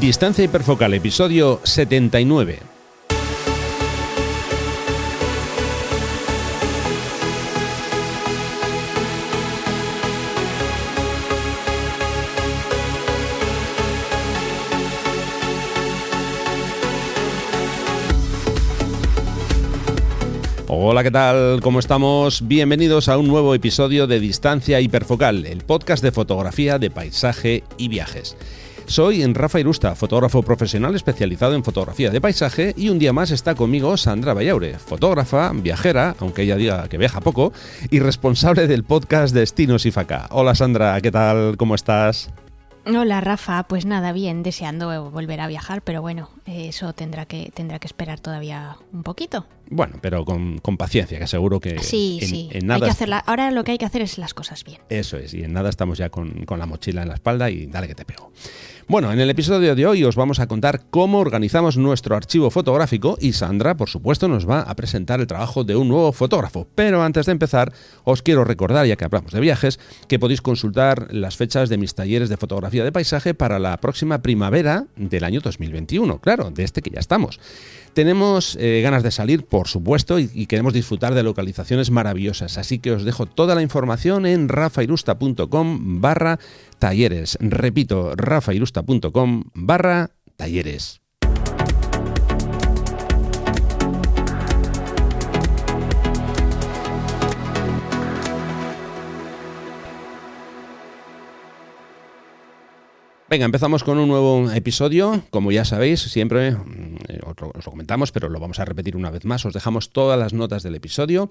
Distancia hiperfocal, episodio 79. Hola, ¿qué tal? ¿Cómo estamos? Bienvenidos a un nuevo episodio de Distancia Hiperfocal, el podcast de fotografía de paisaje y viajes. Soy Rafa Irusta, fotógrafo profesional especializado en fotografía de paisaje y un día más está conmigo Sandra Vallaure, fotógrafa, viajera, aunque ella diga que viaja poco, y responsable del podcast Destinos y Faca. Hola Sandra, ¿qué tal? ¿Cómo estás? Hola Rafa, pues nada, bien, deseando volver a viajar, pero bueno, eso tendrá que, tendrá que esperar todavía un poquito. Bueno, pero con, paciencia, que seguro que sí, sí. Hay que hacerla. Ahora lo que hay que hacer es las cosas bien. Eso es, y en nada estamos ya con, con la mochila en la espalda y dale que te pego. Bueno, en el episodio de hoy os vamos a contar cómo organizamos nuestro archivo fotográfico y Sandra, por supuesto, nos va a presentar el trabajo de un nuevo fotógrafo. Pero antes de empezar, os quiero recordar, ya que hablamos de viajes, que podéis consultar las fechas de mis talleres de fotografía de paisaje para la próxima primavera del año 2021. Claro, de este que ya estamos. Tenemos eh, ganas de salir, por supuesto, y, queremos disfrutar de localizaciones maravillosas, así que os dejo toda la información en rafairusta.com barra talleres. Repito, rafairusta.com barra talleres. Venga, empezamos con un nuevo episodio. Como ya sabéis, siempre mm, os lo comentamos, pero lo vamos a repetir una vez más. Os dejamos todas las notas del episodio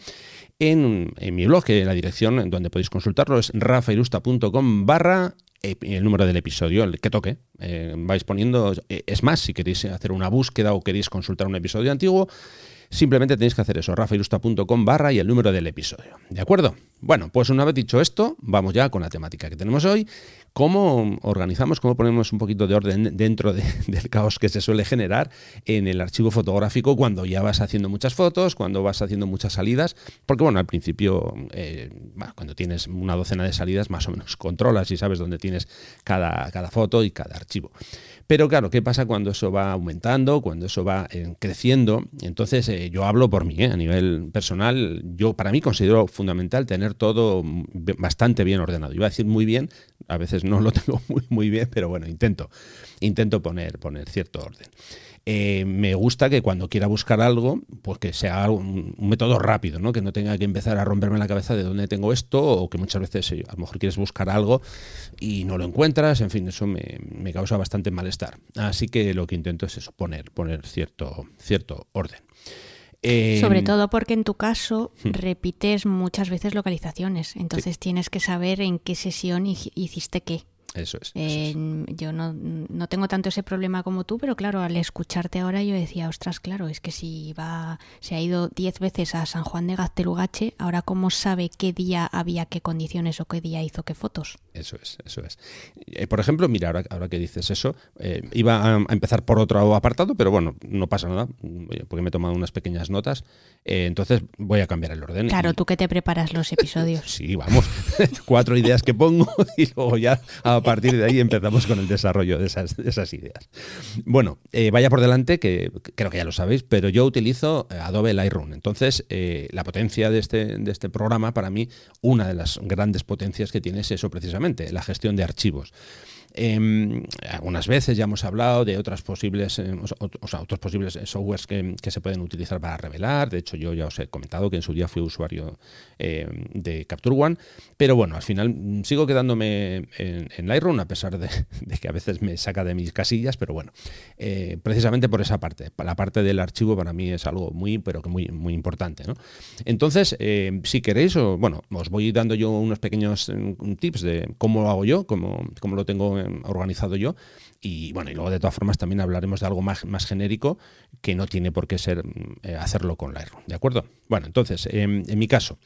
en, mi blog, que la dirección donde podéis consultarlo es rafairusta.com barra el número del episodio, el que toque. Eh, vais poniendo, eh, es más, si queréis hacer una búsqueda o queréis consultar un episodio antiguo, Simplemente tenéis que hacer eso, rafairusta.com barra y el número del episodio. ¿De acuerdo? Bueno, pues una vez dicho esto, vamos ya con la temática que tenemos hoy. ¿Cómo organizamos, cómo ponemos un poquito de orden dentro del caos que se suele generar en el archivo fotográfico cuando ya vas haciendo muchas fotos, cuando vas haciendo muchas salidas? Porque bueno, al principio, eh, cuando tienes una docena de salidas, más o menos controlas y sabes dónde tienes cada, cada foto y cada archivo. Pero claro, ¿qué pasa cuando eso va aumentando, cuando eso va eh, creciendo? Entonces, eh, yo hablo por mí, eh, a nivel personal, yo para mí considero fundamental tener todo bastante bien ordenado. Iba a decir muy bien, a veces no lo tengo muy, muy bien, pero bueno, intento, intento poner, poner cierto orden. Eh, me gusta que cuando quiera buscar algo, pues que sea un, método rápido, ¿no? Que no tenga que empezar a romperme la cabeza de dónde tengo esto, o que muchas veces eh, a lo mejor quieres buscar algo y no lo encuentras, en fin, eso me, me causa bastante malestar. Así que lo que intento es eso, poner, poner cierto, cierto orden. Sobre em, todo porque en tu caso hmm. repites muchas veces localizaciones, entonces tienes que saber en qué sesión hiciste qué. Eso es. yo no, no, tengo tanto ese problema como tú, pero claro, al escucharte ahora yo decía, ostras, claro, es que si va, se ha ido diez veces a San Juan de Gaztelugache, ahora cómo sabe qué día había qué condiciones o qué día hizo qué fotos. Eso es, eso es. Eh, por ejemplo, mira, ahora, ahora que dices eso, eh, iba a, empezar por otro apartado, pero bueno, no pasa nada, porque me he tomado unas pequeñas notas, eh, entonces voy a cambiar el orden. Claro, tú que te preparas los episodios. sí, vamos, cuatro ideas que pongo y luego ya a partir de ahí empezamos con el desarrollo de esas, ideas. Bueno, eh, vaya por delante, que creo que ya lo sabéis, pero yo utilizo eh, Adobe Lightroom. Entonces, eh, la potencia de este, de este programa, para mí, una de las grandes potencias que tiene es eso precisamente, la gestión de archivos. Eh, algunas veces ya hemos hablado de otras posibles, eh, o sea, otros posibles softwares que, se pueden utilizar para revelar. De hecho, yo ya os he comentado que en su día fui usuario em, de Capture One. Pero bueno, al final mm, sigo quedándome en, Lightroom, a pesar de, que a veces me saca de mis casillas. Pero bueno, eh, precisamente por esa parte. La parte del archivo para mí es algo muy, pero que muy, muy importante. ¿no? Entonces, em, si queréis, o, bueno, os voy dando yo unos pequeños em, tips de cómo lo hago yo, cómo, cómo lo tengo organizado yo. Y bueno, y luego de todas formas también hablaremos de algo más, más genérico que no tiene por qué ser eh, hacerlo con Lightroom. ¿De acuerdo? Bueno, entonces, em, en mi caso.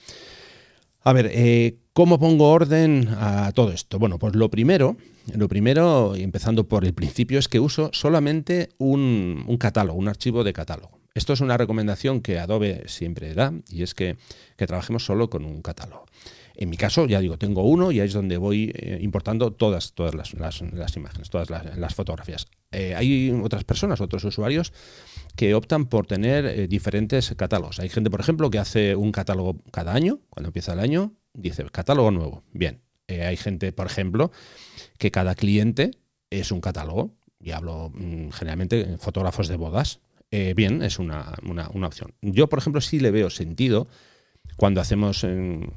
A ver, eh, ¿cómo pongo orden a todo esto? Bueno, pues lo primero, lo primero, empezando por el principio, es que uso solamente un, un catálogo, un archivo de catálogo. Esto es una recomendación que Adobe siempre da y es que, que trabajemos solo con un catálogo. En mi caso, ya digo, tengo uno y ahí es donde voy eh, importando todas, todas las, imágenes, todas las, fotografías. Eh, hay otras personas, otros usuarios, que optan por tener eh, diferentes catálogos. Hay gente, por ejemplo, que hace un catálogo cada año, cuando empieza el año, dice catálogo nuevo. Bien. Hay gente, por ejemplo, que cada cliente es un catálogo. Y hablo mm, generalmente fotógrafos de bodas. bien, es una, una, opción. Yo, por ejemplo, sí le veo sentido cuando hacemos,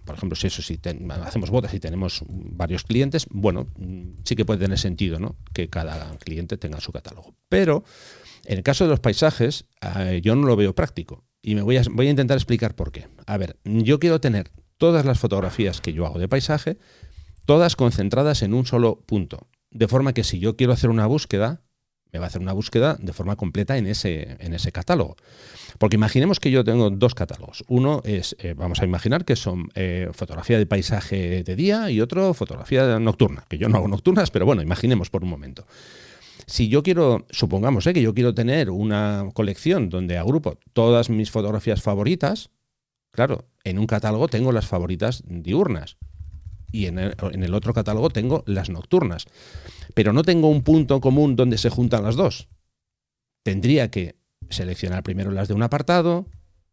por ejemplo, si eso si hacemos bodas y tenemos varios clientes, bueno, sí que puede tener sentido, ¿no? Que cada cliente tenga su catálogo. Pero en el caso de los paisajes, eh, yo no lo veo práctico. Y me voy a, voy a intentar explicar por qué. A ver, yo quiero tener todas las fotografías que yo hago de paisaje, todas concentradas en un solo punto. De forma que si yo quiero hacer una búsqueda, me va a hacer una búsqueda de forma completa en ese, en ese catálogo. Porque imaginemos que yo tengo dos catálogos. Uno es, eh, vamos a imaginar que son eh, fotografía de paisaje de día y otro fotografía nocturna, que yo no hago nocturnas, pero bueno, imaginemos por un momento. Si yo quiero, supongamos eh, que yo quiero tener una colección donde agrupo todas mis fotografías favoritas, claro, en un catálogo tengo las favoritas diurnas y en el, otro catálogo tengo las nocturnas. Pero no tengo un punto común donde se juntan las dos. Tendría que seleccionar primero las de un apartado,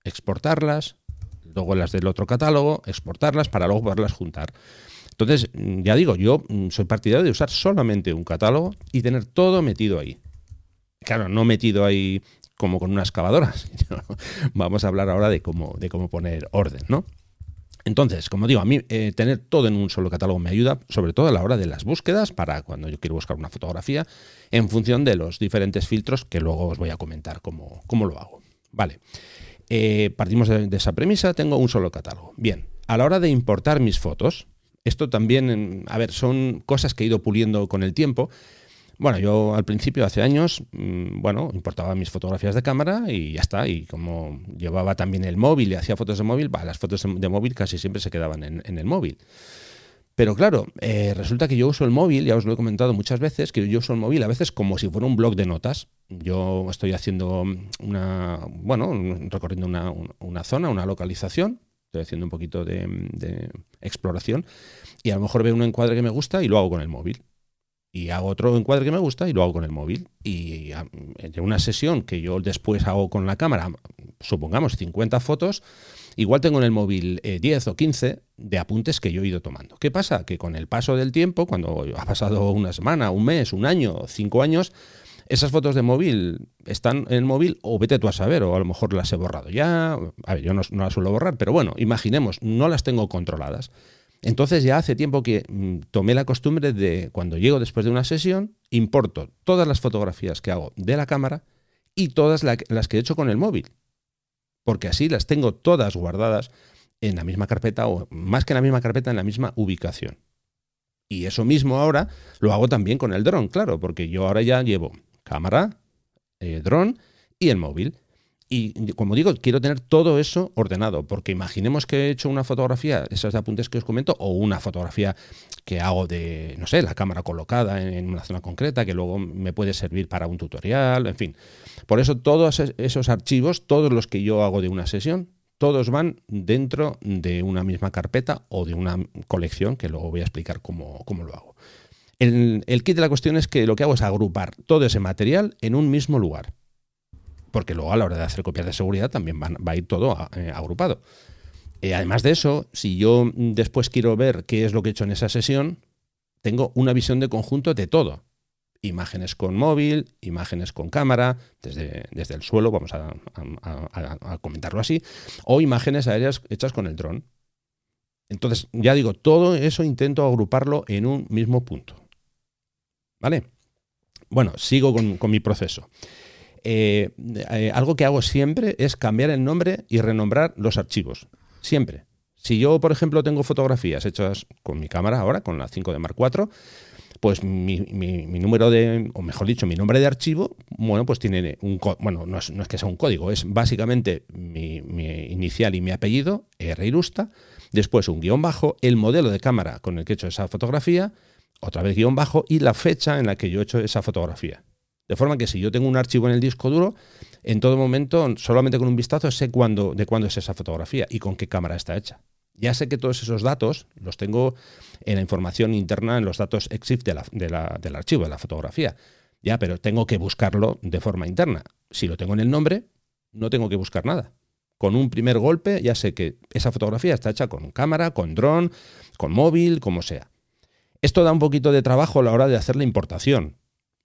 exportarlas, luego las del otro catálogo, exportarlas para luego poderlas juntar. Entonces, ya digo, yo soy partidario de usar solamente un catálogo y tener todo metido ahí. Claro, no metido ahí como con unas excavadoras. Vamos a hablar ahora de cómo, de cómo poner orden, ¿no? Entonces, como digo, a mí eh, tener todo en un solo catálogo me ayuda, sobre todo a la hora de las búsquedas, para cuando yo quiero buscar una fotografía, en función de los diferentes filtros que luego os voy a comentar cómo, lo hago. Vale, eh, partimos de, esa premisa, tengo un solo catálogo. Bien, a la hora de importar mis fotos, esto también, a ver, son cosas que he ido puliendo con el tiempo, bueno, yo al principio, hace años, mm, bueno, importaba mis fotografías de cámara y ya está. Y como llevaba también el móvil y hacía fotos de móvil, las fotos de móvil casi siempre se quedaban en, el móvil. Pero claro, eh, resulta que yo uso el móvil, ya os lo he comentado muchas veces, que yo uso el móvil a veces como si fuera un blog de notas. Yo estoy haciendo una, bueno, recorriendo una, zona, una localización, estoy haciendo un poquito de, de exploración y a lo mejor veo un encuadre que me gusta y lo hago con el móvil y hago otro encuadre que me gusta y lo hago con el móvil. Y en una sesión que yo después hago con la cámara, supongamos 50 fotos, igual tengo en el móvil 10 eh, o 15 de apuntes que yo he ido tomando. ¿Qué pasa? Que con el paso del tiempo, cuando ha pasado una semana, un mes, un año, cinco años, esas fotos de móvil están en el móvil o vete tú a saber, o a lo mejor las he borrado ya. A ver, yo no, no las suelo borrar, pero bueno, imaginemos, no las tengo controladas. Entonces ya hace tiempo que mm, tomé la costumbre de, cuando llego después de una sesión, importo todas las fotografías que hago de la cámara y todas las que he hecho con el móvil. Porque así las tengo todas guardadas en la misma carpeta o más que en la misma carpeta, en la misma ubicación. Y eso mismo ahora lo hago también con el dron, claro, porque yo ahora ya llevo cámara, eh, dron y el móvil. Y como digo, quiero tener todo eso ordenado, porque imaginemos que he hecho una fotografía, esas apuntes que os comento, o una fotografía que hago de, no sé, la cámara colocada en una zona concreta, que luego me puede servir para un tutorial, en fin. Por eso todos esos archivos, todos los que yo hago de una sesión, todos van dentro de una misma carpeta o de una colección, que luego voy a explicar cómo, lo hago. El, el kit de la cuestión es que lo que hago es agrupar todo ese material en un mismo lugar porque luego a la hora de hacer copias de seguridad también va a ir todo eh, agrupado. Eh, además de eso, si yo después quiero ver qué es lo que he hecho en esa sesión, tengo una visión de conjunto de todo. Imágenes con móvil, imágenes con cámara, desde, desde el suelo, vamos a, comentarlo así, o imágenes aéreas hechas con el dron. Entonces, ya digo, todo eso intento agruparlo en un mismo punto. ¿Vale? Bueno, sigo con mi proceso. Eh, eh, algo que hago siempre es cambiar el nombre y renombrar los archivos. Siempre. Si yo, por ejemplo, tengo fotografías hechas con mi cámara ahora, con la 5 de Mark IV, pues mi, número de, o mejor dicho, mi nombre de archivo, bueno, pues tiene un bueno, no es, no es, que sea un código, es básicamente mi, inicial y mi apellido, R irusta, después un guion bajo, el modelo de cámara con el que he hecho esa fotografía, otra vez guion bajo y la fecha en la que yo he hecho esa fotografía. De forma que si yo tengo un archivo en el disco duro, en todo momento, solamente con un vistazo, sé cuándo, de cuándo es esa fotografía y con qué cámara está hecha. Ya sé que todos esos datos los tengo en la información interna, en los datos EXIF del archivo, de la fotografía. Ya, pero tengo que buscarlo de forma interna. Si lo tengo en el nombre, no tengo que buscar nada. Con un primer golpe ya sé que esa fotografía está hecha con cámara, con dron, con móvil, como sea. Esto da un poquito de trabajo a la hora de hacer la importación.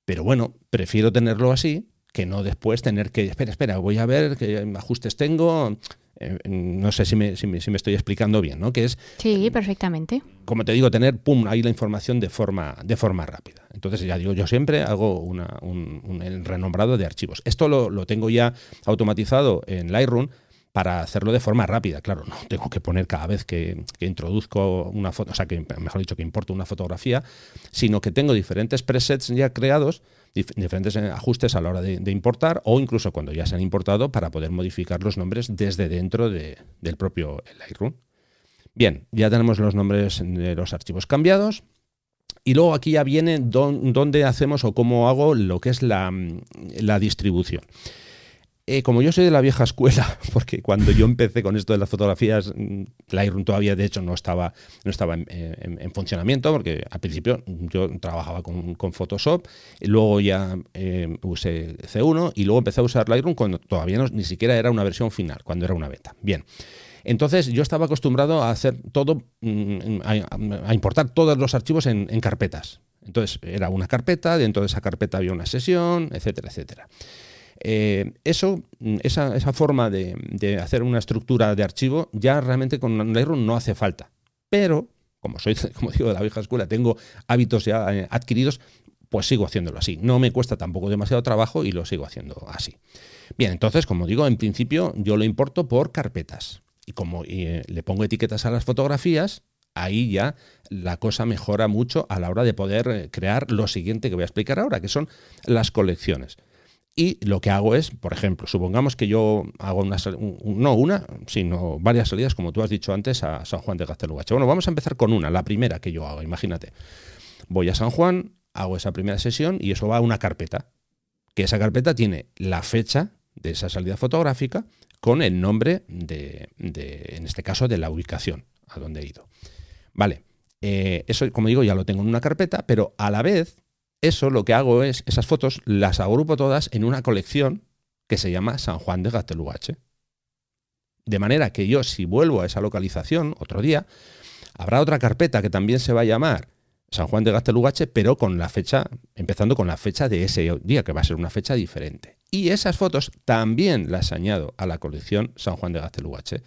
Pero bueno, prefiero tenerlo así que no después tener que, espera, espera, voy a ver qué ajustes tengo. Eh, no sé si me, si, me, estoy explicando bien, ¿no? Que es... Sí, perfectamente. Como te digo, tener, pum, ahí la información de forma, de forma rápida. Entonces, ya digo, yo siempre hago una, un, el renombrado de archivos. Esto lo, lo tengo ya automatizado en Lightroom para hacerlo de forma rápida. Claro, no tengo que poner cada vez que, introduzco una foto, o sea, que mejor dicho, que importo una fotografía, sino que tengo diferentes presets ya creados, diferentes eh, ajustes a la hora de, importar o incluso cuando ya se han importado para poder modificar los nombres desde dentro del propio Lightroom. Bien, ya tenemos los nombres de los archivos cambiados. Y luego aquí ya viene dónde hacemos o cómo hago lo que es la distribución. Eh, como yo soy de la vieja escuela, porque cuando yo empecé con esto de las fotografías, mm, Lightroom todavía de hecho no estaba, no estaba en, funcionamiento, porque al principio yo trabajaba con, Photoshop, y luego ya eh, usé C1 y luego empecé a usar Lightroom cuando todavía ni siquiera era una versión final, cuando era una beta. Bien. Entonces yo estaba acostumbrado a hacer todo, mm, a, importar todos los archivos en carpetas. Entonces era una carpeta, dentro de esa carpeta había una sesión, etcétera, etcétera. Eh, eso, esa, esa forma de, hacer una estructura de archivo ya realmente con Lightroom no hace falta. Pero, como soy, como digo, de la vieja escuela, tengo hábitos ya eh, adquiridos, pues sigo haciéndolo así. No me cuesta tampoco demasiado trabajo y lo sigo haciendo así. Bien, entonces, como digo, en principio yo lo importo por carpetas. Y como eh, le pongo etiquetas a las fotografías, ahí ya la cosa mejora mucho a la hora de poder crear lo siguiente que voy a explicar ahora, que son las colecciones. Y lo que hago es, por ejemplo, supongamos que yo hago una, no una, sino varias salidas, como tú has dicho antes, a San Juan de Gaztelugache. Bueno, vamos a empezar con una, la primera que yo hago, imagínate. Voy a San Juan, hago esa primera sesión y eso va a una carpeta, que esa carpeta tiene la fecha de esa salida fotográfica con el nombre de, en este caso, de la ubicación a donde he ido. Vale, eh, eso, como digo, ya lo tengo en una carpeta, pero a la vez eso lo que hago es, esas fotos las agrupo todas en una colección que se llama San Juan de Gaztelugache. De manera que yo, si vuelvo a esa localización otro día, habrá otra carpeta que también se va a llamar San Juan de Gaztelugache, pero con la fecha, empezando con la fecha de ese día, que va a ser una fecha diferente. Y esas fotos también las añado a la colección San Juan de Gaztelugache.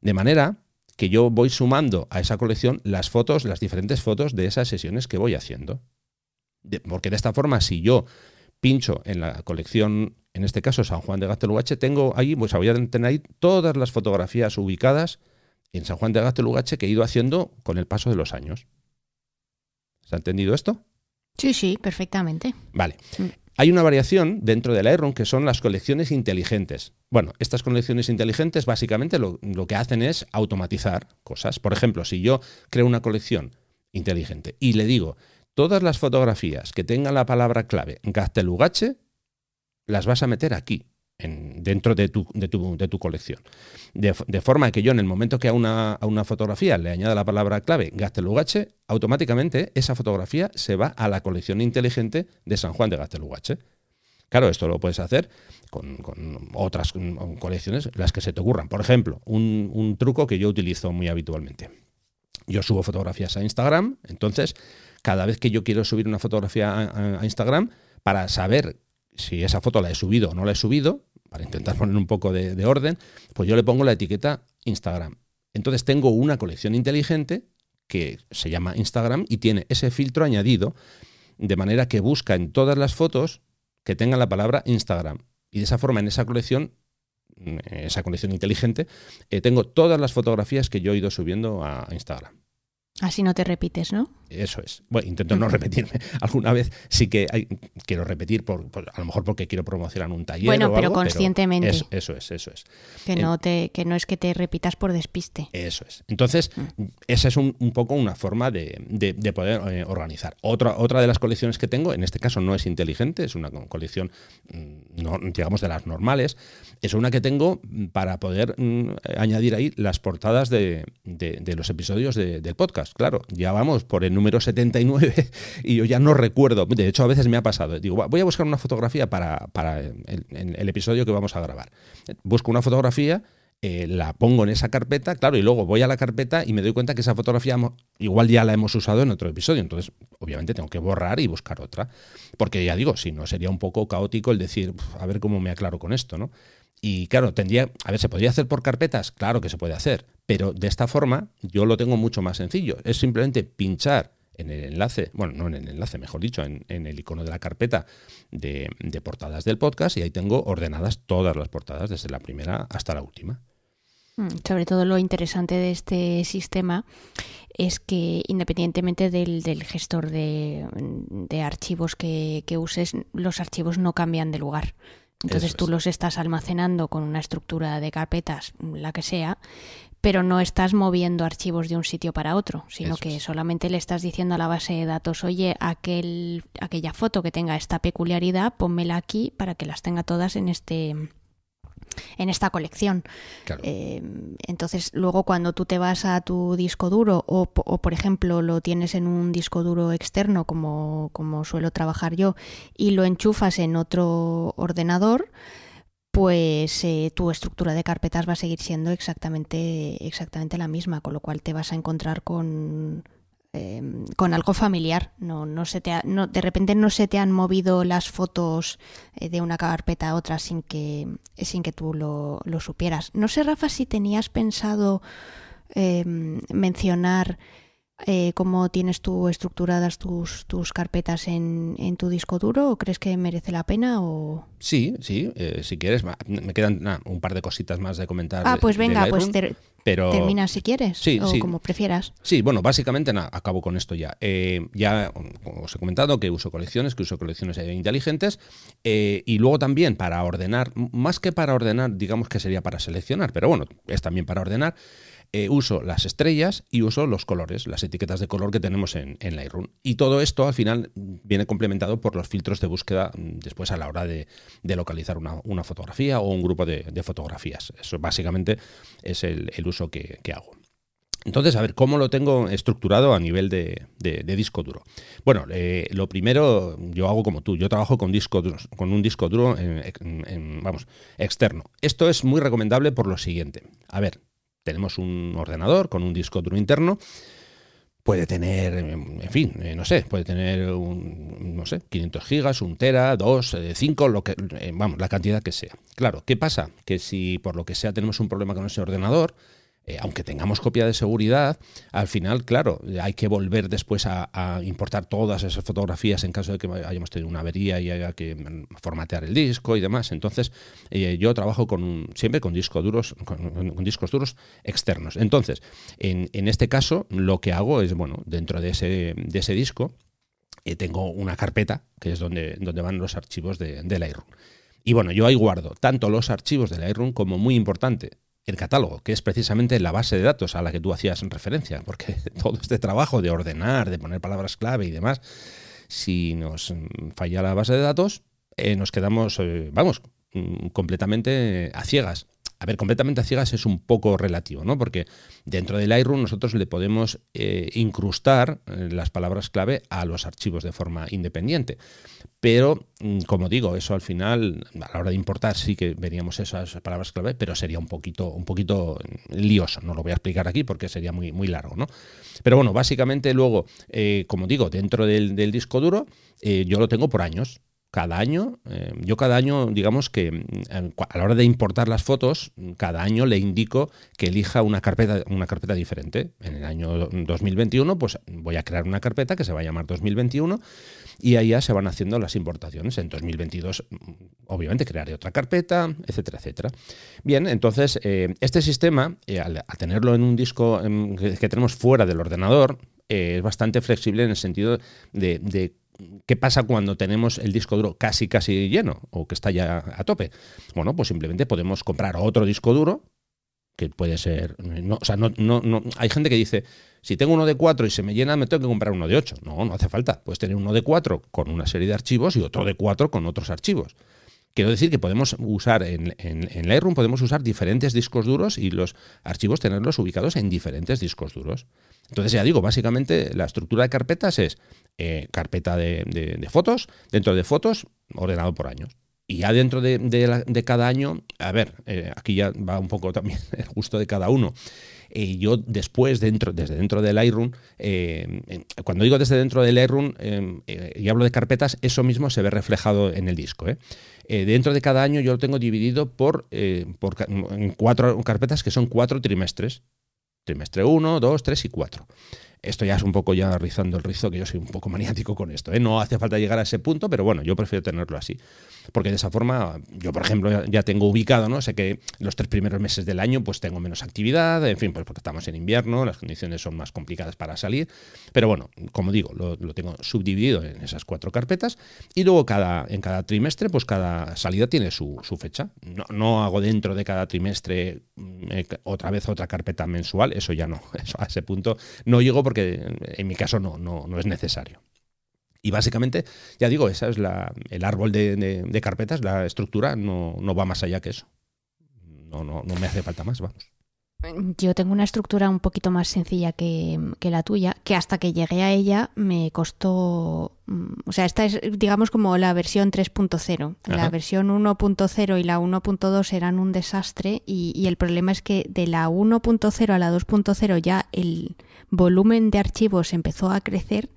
De manera que yo voy sumando a esa colección las fotos, las diferentes fotos de esas sesiones que voy haciendo porque de esta forma, si yo pincho en la colección, en este caso San Juan de Gaztelugache, tengo ahí, pues voy a tener ahí todas las fotografías ubicadas en San Juan de Gaztelugache que he ido haciendo con el paso de los años. ¿Se ha entendido esto? Sí, sí, perfectamente. Vale. Mm. Hay una variación dentro de Lightroom que son las colecciones inteligentes. Bueno, estas colecciones inteligentes básicamente lo, lo, que hacen es automatizar cosas. Por ejemplo, si yo creo una colección inteligente y le digo, todas las fotografías que tengan la palabra clave Gaztelugache, las vas a meter aquí, en, dentro de tu, de tu, colección. De, forma que yo en el momento que a una, a una fotografía le añada la palabra clave Gaztelugache, automáticamente esa fotografía se va a la colección inteligente de San Juan de Gaztelugache. Claro, esto lo puedes hacer con, otras colecciones, las que se te ocurran. Por ejemplo, un truco que yo utilizo muy habitualmente. Yo subo fotografías a Instagram, entonces cada vez que yo quiero subir una fotografía a, Instagram, para saber si esa foto la he subido o no la he subido, para intentar poner un poco de, orden, pues yo le pongo la etiqueta Instagram. Entonces tengo una colección inteligente que se llama Instagram y tiene ese filtro añadido de manera que busca en todas las fotos que tengan la palabra Instagram. Y de esa forma en esa colección, esa colección inteligente, eh, tengo todas las fotografías que yo he ido subiendo a Instagram. Así no te repites, ¿no? Eso es. Bueno, intento no repetirme. Alguna vez sí que quiero repetir, por, a lo mejor porque quiero promocionar un taller. Bueno, pero conscientemente. eso es, eso es. Que no, te, que no es que te repitas por despiste. Eso es. Entonces, mm. esa es un, poco una forma de, poder eh, organizar. Otra, otra de las colecciones que tengo, en este caso no es inteligente, es una colección, mm, no, digamos, de las normales. Es una que tengo para poder mm, añadir ahí las portadas de, los episodios del podcast. Claro, ya vamos por el número 79 y yo ya no recuerdo. De hecho, a veces me ha pasado. Digo, voy a buscar una fotografía para, para el, el episodio que vamos a grabar. Busco una fotografía eh, la pongo en esa carpeta, claro, y luego voy a la carpeta y me doy cuenta que esa fotografía igual ya la hemos usado en otro episodio. Entonces, obviamente, tengo que borrar y buscar otra. Porque ya digo, si no, sería un poco caótico el decir, a ver cómo me aclaro con esto, ¿no? Y claro, tendría, a ver, ¿se podría hacer por carpetas? Claro que se puede hacer, pero de esta forma yo lo tengo mucho más sencillo. Es simplemente pinchar en el enlace, bueno, no en el enlace, mejor dicho, en, el icono de la carpeta de, portadas del podcast y ahí tengo ordenadas todas las portadas, desde la primera hasta la última. Mm, sobre todo lo interesante de este sistema es que independientemente del, gestor de, archivos que, uses, los archivos no cambian de lugar. Entonces tú los estás almacenando con una estructura de carpetas, la que sea, pero no estás moviendo archivos de un sitio para otro, sino que solamente le estás diciendo a la base de datos, oye, aquel, aquella foto que tenga esta peculiaridad, pónmela aquí para que las tenga todas en este en esta colección. Eh, entonces, luego cuando tú te vas a tu disco duro o, o, por ejemplo, lo tienes en un disco duro externo, como, como suelo trabajar yo, y lo enchufas en otro ordenador, pues eh, tu estructura de carpetas va a seguir siendo exactamente, exactamente la misma, con lo cual te vas a encontrar con, em, con algo familiar. No, no se te no, de repente no se te han movido las fotos eh, de una carpeta a otra sin que, sin que tú lo, lo supieras. No sé, Rafa, si tenías pensado em, mencionar eh, cómo tienes tú estructuradas tus, tus carpetas en, en, tu disco duro o crees que merece la pena o sí sí eh, si quieres me quedan un par de cositas más de comentar ah pues venga pues pero termina si quieres sí, o como prefieras. Sí bueno básicamente acabo con esto ya. Eh, ya os he comentado que uso colecciones que uso colecciones inteligentes y luego también para ordenar más que para ordenar digamos que sería para seleccionar pero bueno es también para ordenar eh, uso las estrellas y uso los colores, las etiquetas de color que tenemos en, en Lightroom. Y todo esto al final viene complementado por los filtros de búsqueda mm, después a la hora de, localizar una, fotografía o un grupo de, fotografías. Eso básicamente es el, uso que, hago. Entonces, a ver, ¿cómo lo tengo estructurado a nivel de, disco duro? Bueno, eh, lo primero, yo hago como tú, yo trabajo con, disco, con un disco duro vamos, externo. Esto es muy recomendable por lo siguiente. A ver, tenemos un ordenador con un disco duro interno, puede tener, en fin, eh, no sé, puede tener un, no sé, 500 gigas, un tera, 2, 5, eh, lo que, eh, vamos, la cantidad que sea. Claro, ¿qué pasa? Que si por lo que sea tenemos un problema con ese ordenador, eh, aunque tengamos copia de seguridad, al final, claro, hay que volver después a, importar todas esas fotografías en caso de que hayamos tenido una avería y haya que formatear el disco y demás. Entonces, eh, yo trabajo siempre con discos duros, con, discos duros externos. Entonces, en, este caso, lo que hago es, bueno, dentro de ese, disco, eh, tengo una carpeta que es donde, donde van los archivos de, de Lightroom. Y bueno, yo ahí guardo tanto los archivos de Lightroom como muy importante, el catálogo, que es precisamente la base de datos a la que tú hacías referencia, porque todo este trabajo de ordenar, de poner palabras clave y demás, si nos falla la base de datos, eh, nos quedamos, eh, vamos, mm, completamente a ciegas. A ver, completamente a ciegas es un poco relativo, ¿no? Porque dentro del Lightroom nosotros le podemos eh, incrustar eh, las palabras clave a los archivos de forma independiente. Pero, mm, como digo, eso al final, a la hora de importar, sí que veríamos esas palabras clave, pero sería un poquito, un poquito lioso. No lo voy a explicar aquí porque sería muy, muy largo, ¿no? Pero bueno, básicamente luego, eh, como digo, dentro del disco duro, yo lo tengo por años cada año, eh, yo cada año, digamos que mm, a la hora de importar las fotos, cada año le indico que elija una carpeta, una carpeta diferente. En el año 2021, pues voy a crear una carpeta que se va a llamar 2021 y ahí ya se van haciendo las importaciones. En 2022, mm, obviamente, crearé otra carpeta, etcétera, etcétera. Bien, entonces, eh, este sistema, eh, al, tenerlo en un disco que, tenemos fuera del ordenador, es bastante flexible en el sentido de ¿Qué pasa cuando tenemos el disco duro casi casi lleno o que está ya a tope? Bueno, pues simplemente podemos comprar otro disco duro que puede ser, no, o sea, no, no, no, hay gente que dice, si tengo uno de 4 y se me llena, me tengo que comprar uno de 8. No, no hace falta. Puedes tener uno de 4 con una serie de archivos y otro de 4 con otros archivos. Quiero decir que podemos usar en, en, Lightroom podemos usar diferentes discos duros y los archivos tenerlos ubicados en diferentes discos duros. Entonces ya digo, básicamente la estructura de carpetas es eh, carpeta de, fotos, dentro de fotos ordenado por años. Y ya dentro de, cada año, a ver, eh, aquí ya va un poco también el gusto de cada uno. Eh, yo después, desde dentro del Lightroom, cuando digo desde dentro del Lightroom y hablo de carpetas, eso mismo se ve reflejado en el disco. dentro de cada año yo lo tengo dividido por, por en cuatro carpetas que son cuatro trimestres. Trimestre 1, 2, 3 y 4. Esto ya es un poco ya rizando el rizo, que yo soy un poco maniático con esto. ¿eh? No hace falta llegar a ese punto, pero bueno, yo prefiero tenerlo así. Porque de esa forma, yo por ejemplo ya tengo ubicado, ¿no? Sé que los tres primeros meses del año pues tengo menos actividad, en fin, pues porque estamos en invierno, las condiciones son más complicadas para salir. Pero bueno, como digo, lo, tengo subdividido en esas cuatro carpetas y luego cada, en cada trimestre, pues cada salida tiene su, fecha. No, hago dentro de cada trimestre mm, eh, otra vez otra carpeta mensual, eso ya no, a ese punto no llego porque en mi caso no, no, no es necesario. Y básicamente, ya digo, esa es la, el árbol de, carpetas, la estructura no, no, va más allá que eso. No, no, no me hace falta más, vamos. Yo tengo una estructura un poquito más sencilla que, la tuya, que hasta que llegué a ella me costó, mm, o sea, esta es digamos como la versión 3.0. La versión 1.0 y la 1.2 eran un desastre y, y, el problema es que de la 1.0 a la 2.0 ya el volumen de archivos empezó a crecer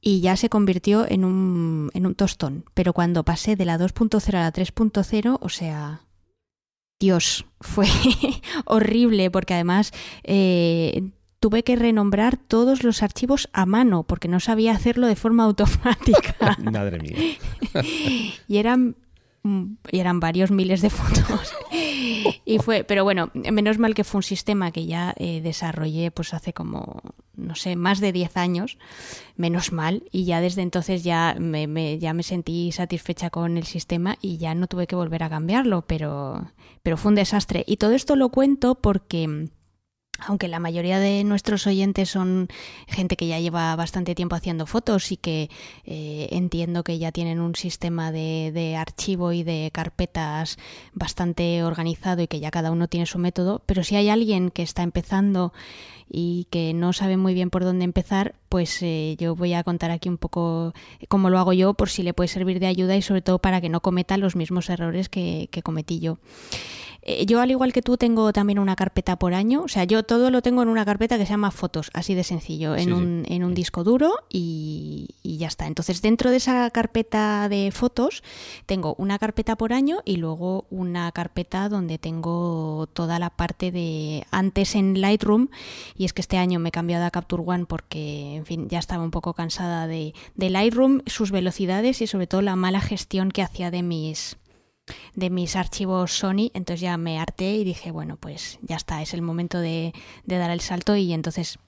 y ya se convirtió en un, en un tostón. Pero cuando pasé de la 2.0 a la 3.0, o sea, Dios, fue horrible porque además eh, tuve que renombrar todos los archivos a mano porque no sabía hacerlo de forma automática. Madre mía. y eran y eran varios miles de fotos. y fue, pero bueno, menos mal que fue un sistema que ya eh, desarrollé pues hace como, no sé, más de 10 años, menos mal, y ya desde entonces ya me, ya me sentí satisfecha con el sistema y ya no tuve que volver a cambiarlo, pero, pero fue un desastre. Y todo esto lo cuento porque aunque la mayoría de nuestros oyentes son gente que ya lleva bastante tiempo haciendo fotos y que eh, entiendo que ya tienen un sistema de, de, archivo y de carpetas bastante organizado y que ya cada uno tiene su método, pero si hay alguien que está empezando y que no sabe muy bien por dónde empezar, pues eh, yo voy a contar aquí un poco cómo lo hago yo por si le puede servir de ayuda y sobre todo para que no cometa los mismos errores que, que cometí yo. Eh, yo, al igual que tú, tengo también una carpeta por año. O sea, yo todo lo tengo en una carpeta que se llama fotos, así de sencillo, en, un, en un disco duro y, ya está. Entonces, dentro de esa carpeta de fotos, tengo una carpeta por año y luego una carpeta donde tengo toda la parte de antes en Lightroom. Y es que este año me he cambiado a Capture One porque, en fin, ya estaba un poco cansada de, de Lightroom, sus velocidades y sobre todo la mala gestión que hacía de mis de mis archivos Sony, entonces ya me harté y dije, bueno, pues ya está, es el momento de, dar el salto y entonces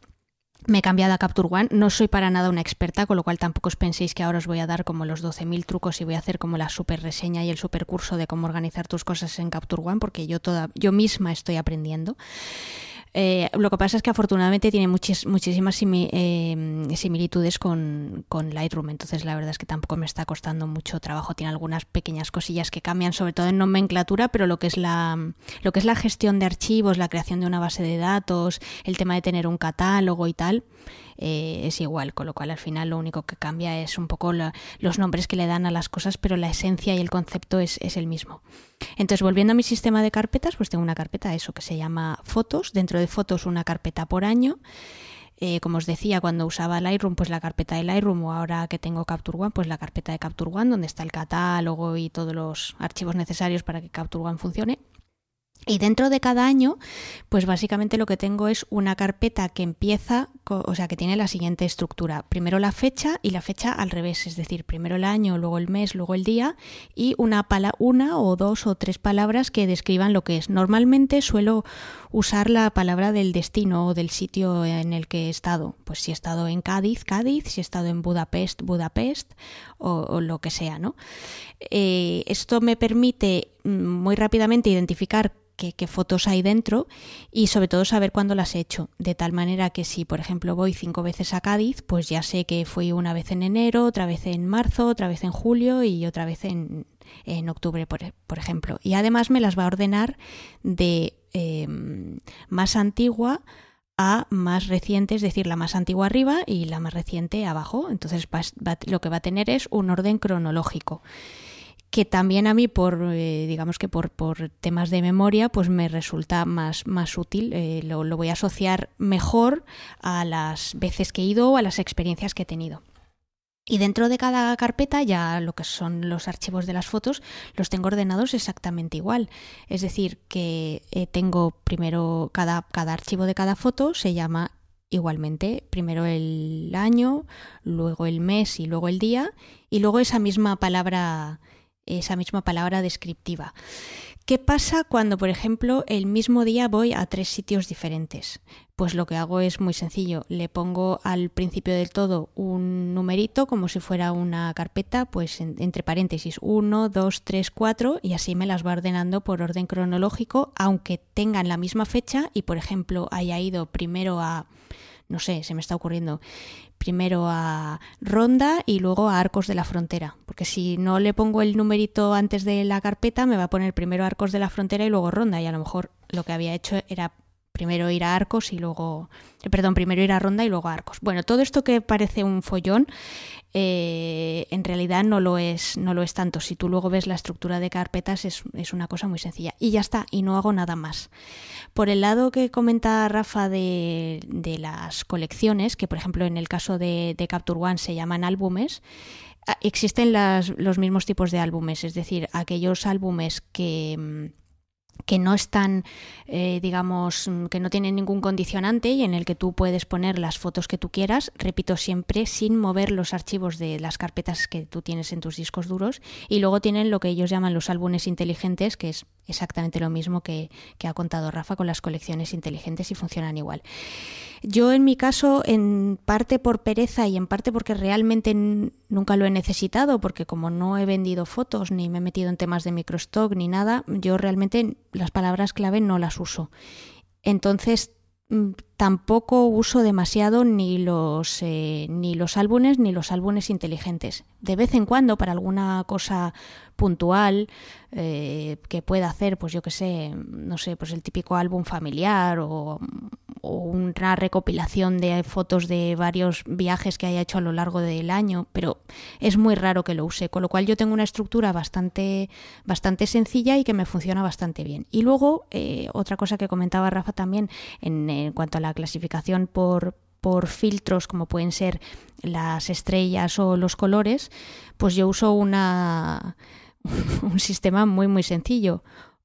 me he cambiado a Capture One. No soy para nada una experta, con lo cual tampoco os penséis que ahora os voy a dar como los 12.000 trucos y voy a hacer como la super reseña y el super curso de cómo organizar tus cosas en Capture One, porque yo, toda, yo misma estoy aprendiendo. Eh, lo que pasa es que afortunadamente tiene muchísimas eh, similitudes con, Lightroom, entonces la verdad es que tampoco me está costando mucho trabajo. Tiene algunas pequeñas cosillas que cambian, sobre todo en nomenclatura, pero lo que es la, lo que es la gestión de archivos, la creación de una base de datos, el tema de tener un catálogo y tal, eh, es igual, con lo cual al final lo único que cambia es un poco los nombres que le dan a las cosas, pero la esencia y el concepto es, es, el mismo. Entonces, volviendo a mi sistema de carpetas, pues tengo una carpeta, eso que se llama fotos, dentro de fotos una carpeta por año. Eh, como os decía, cuando usaba Lightroom, pues la carpeta de Lightroom o ahora que tengo Capture One, pues la carpeta de Capture One, donde está el catálogo y todos los archivos necesarios para que Capture One funcione. Y dentro de cada año, pues básicamente lo que tengo es una carpeta que empieza, o sea, que tiene la siguiente estructura. Primero la fecha y la fecha al revés, es decir, primero el año, luego el mes, luego el día y una, una o dos o tres palabras que describan lo que es. Normalmente suelo usar la palabra del destino o del sitio en el que he estado. Pues si he estado en Cádiz, Cádiz, si he estado en Budapest, Budapest o, lo que sea, ¿no? Eh, esto me permite muy rápidamente identificar qué, fotos hay dentro y sobre todo saber cuándo las he hecho. De tal manera que si, por ejemplo, voy cinco veces a Cádiz, pues ya sé que fui una vez en enero, otra vez en marzo, otra vez en julio y otra vez en, en octubre, por, ejemplo. Y además me las va a ordenar de eh, más antigua a más reciente, es decir, la más antigua arriba y la más reciente abajo. Entonces lo que va a tener es un orden cronológico que también a mí por eh, digamos que por, por, temas de memoria pues me resulta más, más útil eh, lo, lo, voy a asociar mejor a las veces que he ido o a las experiencias que he tenido y dentro de cada carpeta, ya lo que son los archivos de las fotos, los tengo ordenados exactamente igual. Es decir, que eh, tengo primero cada, cada archivo de cada foto, se llama igualmente primero el año, luego el mes y luego el día, y luego esa misma palabra, esa misma palabra descriptiva. ¿Qué pasa cuando, por ejemplo, el mismo día voy a tres sitios diferentes? Pues lo que hago es muy sencillo. Le pongo al principio del todo un numerito como si fuera una carpeta, pues en, entre paréntesis 1, 2, 3, 4 y así me las va ordenando por orden cronológico, aunque tengan la misma fecha y, por ejemplo, haya ido primero a no sé, se me está ocurriendo, primero a Ronda y luego a Arcos de la Frontera. Porque si no le pongo el numerito antes de la carpeta, me va a poner primero Arcos de la Frontera y luego Ronda. Y a lo mejor lo que había hecho era primero ir a Arcos y luego, eh, perdón, primero ir a Ronda y luego a Arcos. Bueno, todo esto que parece un follón, eh, en realidad no lo es, no lo es tanto. Si tú luego ves la estructura de carpetas es, es, una cosa muy sencilla. Y ya está, y no hago nada más. Por el lado que comenta Rafa de, de las colecciones, que por ejemplo en el caso de, Capture One se llaman álbumes, existen las, los mismos tipos de álbumes, es decir, aquellos álbumes que mm, que no están, eh, digamos, que no tienen ningún condicionante y en el que tú puedes poner las fotos que tú quieras, repito siempre, sin mover los archivos de las carpetas que tú tienes en tus discos duros. Y luego tienen lo que ellos llaman los álbumes inteligentes, que es exactamente lo mismo que, ha contado Rafa con las colecciones inteligentes y funcionan igual. Yo en mi caso, en parte por pereza y en parte porque realmente nunca lo he necesitado, porque como no he vendido fotos ni me he metido en temas de microstock ni nada, yo realmente las palabras clave no las uso. Entonces mm, tampoco uso demasiado ni los eh, ni los álbumes ni los álbumes inteligentes. De vez en cuando para alguna cosa puntual eh, que pueda hacer, pues yo que sé, no sé, pues el típico álbum familiar o, una recopilación de fotos de varios viajes que haya hecho a lo largo del año, pero es muy raro que lo use, con lo cual yo tengo una estructura bastante, bastante sencilla y que me funciona bastante bien. Y luego, eh, otra cosa que comentaba Rafa también en, en cuanto a la clasificación por, por filtros como pueden ser las estrellas o los colores, pues yo uso una, un sistema muy muy sencillo.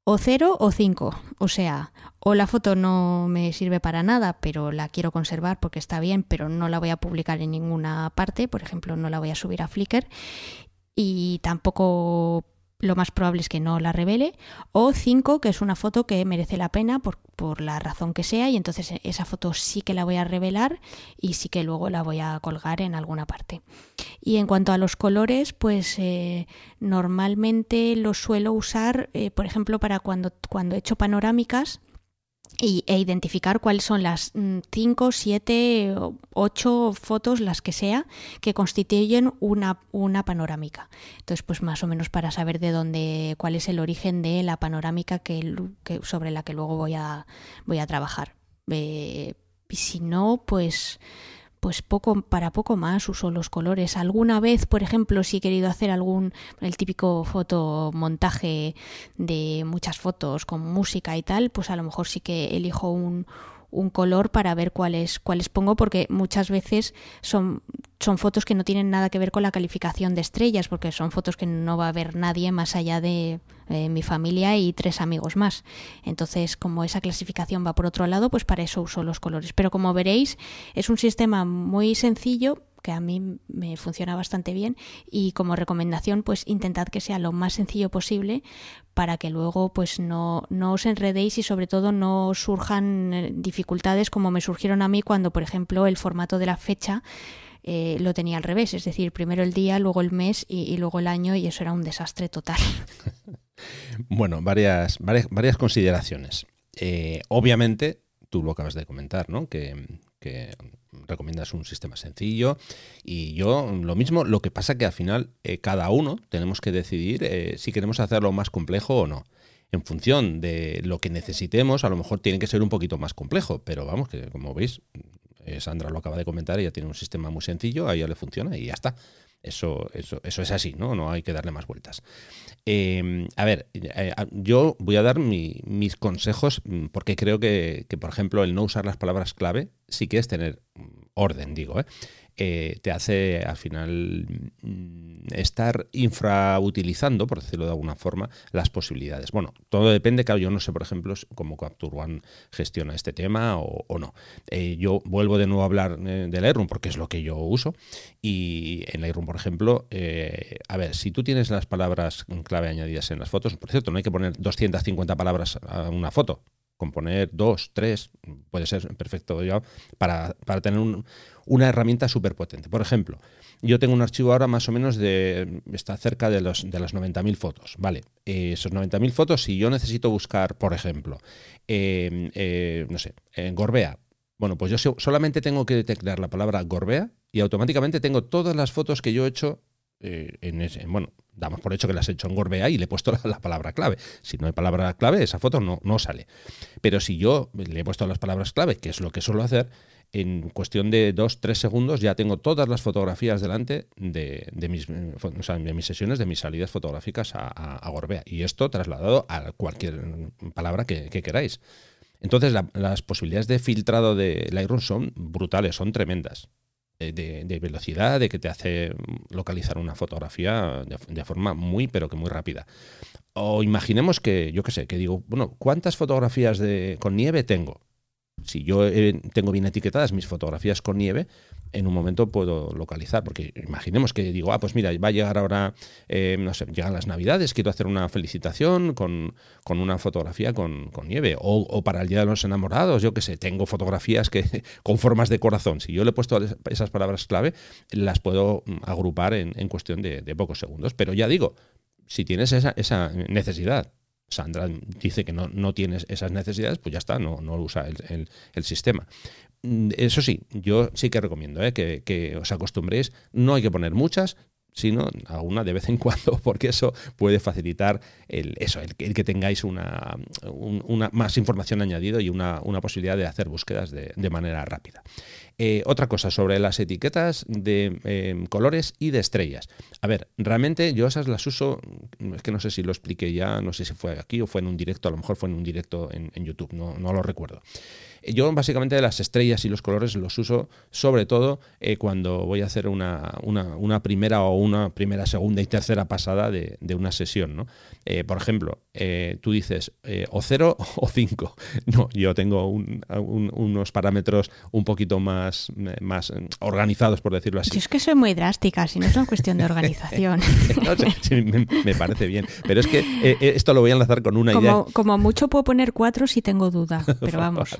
O 0 o 5. O sea, o la foto no me sirve para nada, pero la quiero conservar porque está bien, pero no la voy a publicar en ninguna parte, por ejemplo, no la voy a subir a Flickr. Y tampoco lo más probable es que no la revele, o 5, que es una foto que merece la pena por, por, la razón que sea, y entonces esa foto sí que la voy a revelar y sí que luego la voy a colgar en alguna parte. Y en cuanto a los colores, pues eh, normalmente los suelo usar, eh, por ejemplo, para cuando, cuando he hecho panorámicas, y, e identificar cuáles son las 5, 7, 8 fotos, las que sea, que constituyen una, una panorámica. Entonces, pues más o menos para saber de dónde, cuál es el origen de la panorámica que, sobre la que luego voy a, voy a trabajar. Eh, y si no, pues pues poco para poco más uso los colores. Alguna vez, por ejemplo, si he querido hacer algún el típico fotomontaje de muchas fotos con música y tal, pues a lo mejor sí que elijo un, un color para ver cuáles cuáles pongo porque muchas veces son son fotos que no tienen nada que ver con la calificación de estrellas porque son fotos que no va a ver nadie más allá de eh, mi familia y tres amigos más. Entonces como esa clasificación va por otro lado pues para eso uso los colores. Pero como veréis es un sistema muy sencillo que a mí me funciona bastante bien y como recomendación pues intentad que sea lo más sencillo posible para que luego pues no, no os enredéis y sobre todo no surjan eh, dificultades como me surgieron a mí cuando por ejemplo el formato de la fecha eh, lo tenía al revés, es decir, primero el día, luego el mes y, y luego el año y eso era un desastre total. Bueno, varias, varias, varias consideraciones. Eh, obviamente, tú lo acabas de comentar, ¿no? Que, recomiendas un sistema sencillo y yo lo mismo, lo que pasa que al final eh, cada uno tenemos que decidir eh, si queremos hacerlo más complejo o no. En función de lo que necesitemos, a lo mejor tiene que ser un poquito más complejo, pero vamos, que como veis, Sandra lo acaba de comentar, ella tiene un sistema muy sencillo, a ella le funciona y ya está. Eso, eso, eso es así, ¿no? No hay que darle más vueltas. Em, a ver, eh, yo voy a dar mis consejos mm, porque creo que, que, por ejemplo, el no usar las palabras clave sí que es tener orden, digo, ¿eh? Eh, te hace al final mm, estar infrautilizando, por decirlo de alguna forma, las posibilidades. Bueno, todo depende, claro, yo no sé, por ejemplo, cómo Capture One gestiona este tema o, no. Eh, yo vuelvo de nuevo a hablar eh, de Lightroom porque es lo que yo uso y en Lightroom, por ejemplo, a ver, si tú tienes las palabras clave añadidas en las fotos, por cierto, no hay que poner 250 palabras a una foto, componer dos, tres, puede ser perfecto ya para, para tener un, una herramienta súper potente. Por ejemplo, yo tengo un archivo ahora más o menos de, está cerca de, los, de las 90.000 fotos, ¿vale? Eh, esos 90.000 fotos, si yo necesito buscar, por ejemplo, eh, eh, no sé, en Gorbea, bueno, pues yo solamente tengo que teclear la palabra Gorbea y automáticamente tengo todas las fotos que yo he hecho ese, bueno, damos por hecho que las he hecho en Gorbea y le he puesto la, palabra clave. Si no hay palabra clave, esa foto no, no sale. Pero si yo le he puesto las palabras clave, que es lo que suelo hacer, en cuestión de dos, tres segundos ya tengo todas las fotografías delante de, de mis sesiones, de mis salidas fotográficas a, Gorbea. Y esto trasladado a cualquier palabra que, queráis. Entonces las posibilidades de filtrado de Lightroom son brutales, son tremendas. De, velocidad, de que te hace localizar una fotografía de, de, forma muy, pero que muy rápida. O imaginemos que, yo qué sé, que digo, bueno, ¿cuántas fotografías de, con nieve tengo? Si yo eh, tengo bien etiquetadas mis fotografías con nieve, en un momento puedo localizar, porque imaginemos que digo, ah, pues mira, va a llegar ahora, eh, no sé, llegan las navidades, quiero hacer una felicitación con, una fotografía con, nieve, o, para el Día de los Enamorados, yo qué sé, tengo fotografías que con formas de corazón. Si yo le he puesto esas palabras clave, las puedo mm, agrupar en, cuestión de, pocos segundos. Pero ya digo, si tienes esa, esa necesidad Sandra dice que no, no tienes esas necesidades, pues ya está, no, no usa el, el, sistema. Mm, eso sí, yo sí que recomiendo ¿eh? que, que, os acostumbréis, no hay que poner muchas, sino alguna de vez en cuando, porque eso puede facilitar el, eso, el, que tengáis una, una, más información añadido y una, una posibilidad de hacer búsquedas de, de manera rápida. Eh, otra cosa sobre las etiquetas de em, colores y de estrellas. A ver, realmente yo esas las uso, es que no sé si lo expliqué ya, no sé si fue aquí o fue en un directo, a lo mejor fue en un directo en, YouTube, no, no lo recuerdo. Yo básicamente las estrellas y los colores los uso sobre todo eh, cuando voy a hacer una, una, primera o una primera, segunda y tercera pasada de, una sesión. ¿no? Eh, por ejemplo, eh, tú dices o 0 o 5. No, yo tengo unos parámetros un poquito más, más organizados, por decirlo así. es que soy muy drástica, si no es una cuestión de organización. me, parece bien. Pero es que esto lo voy a enlazar con una idea. Como mucho puedo poner cuatro si tengo duda, pero vamos.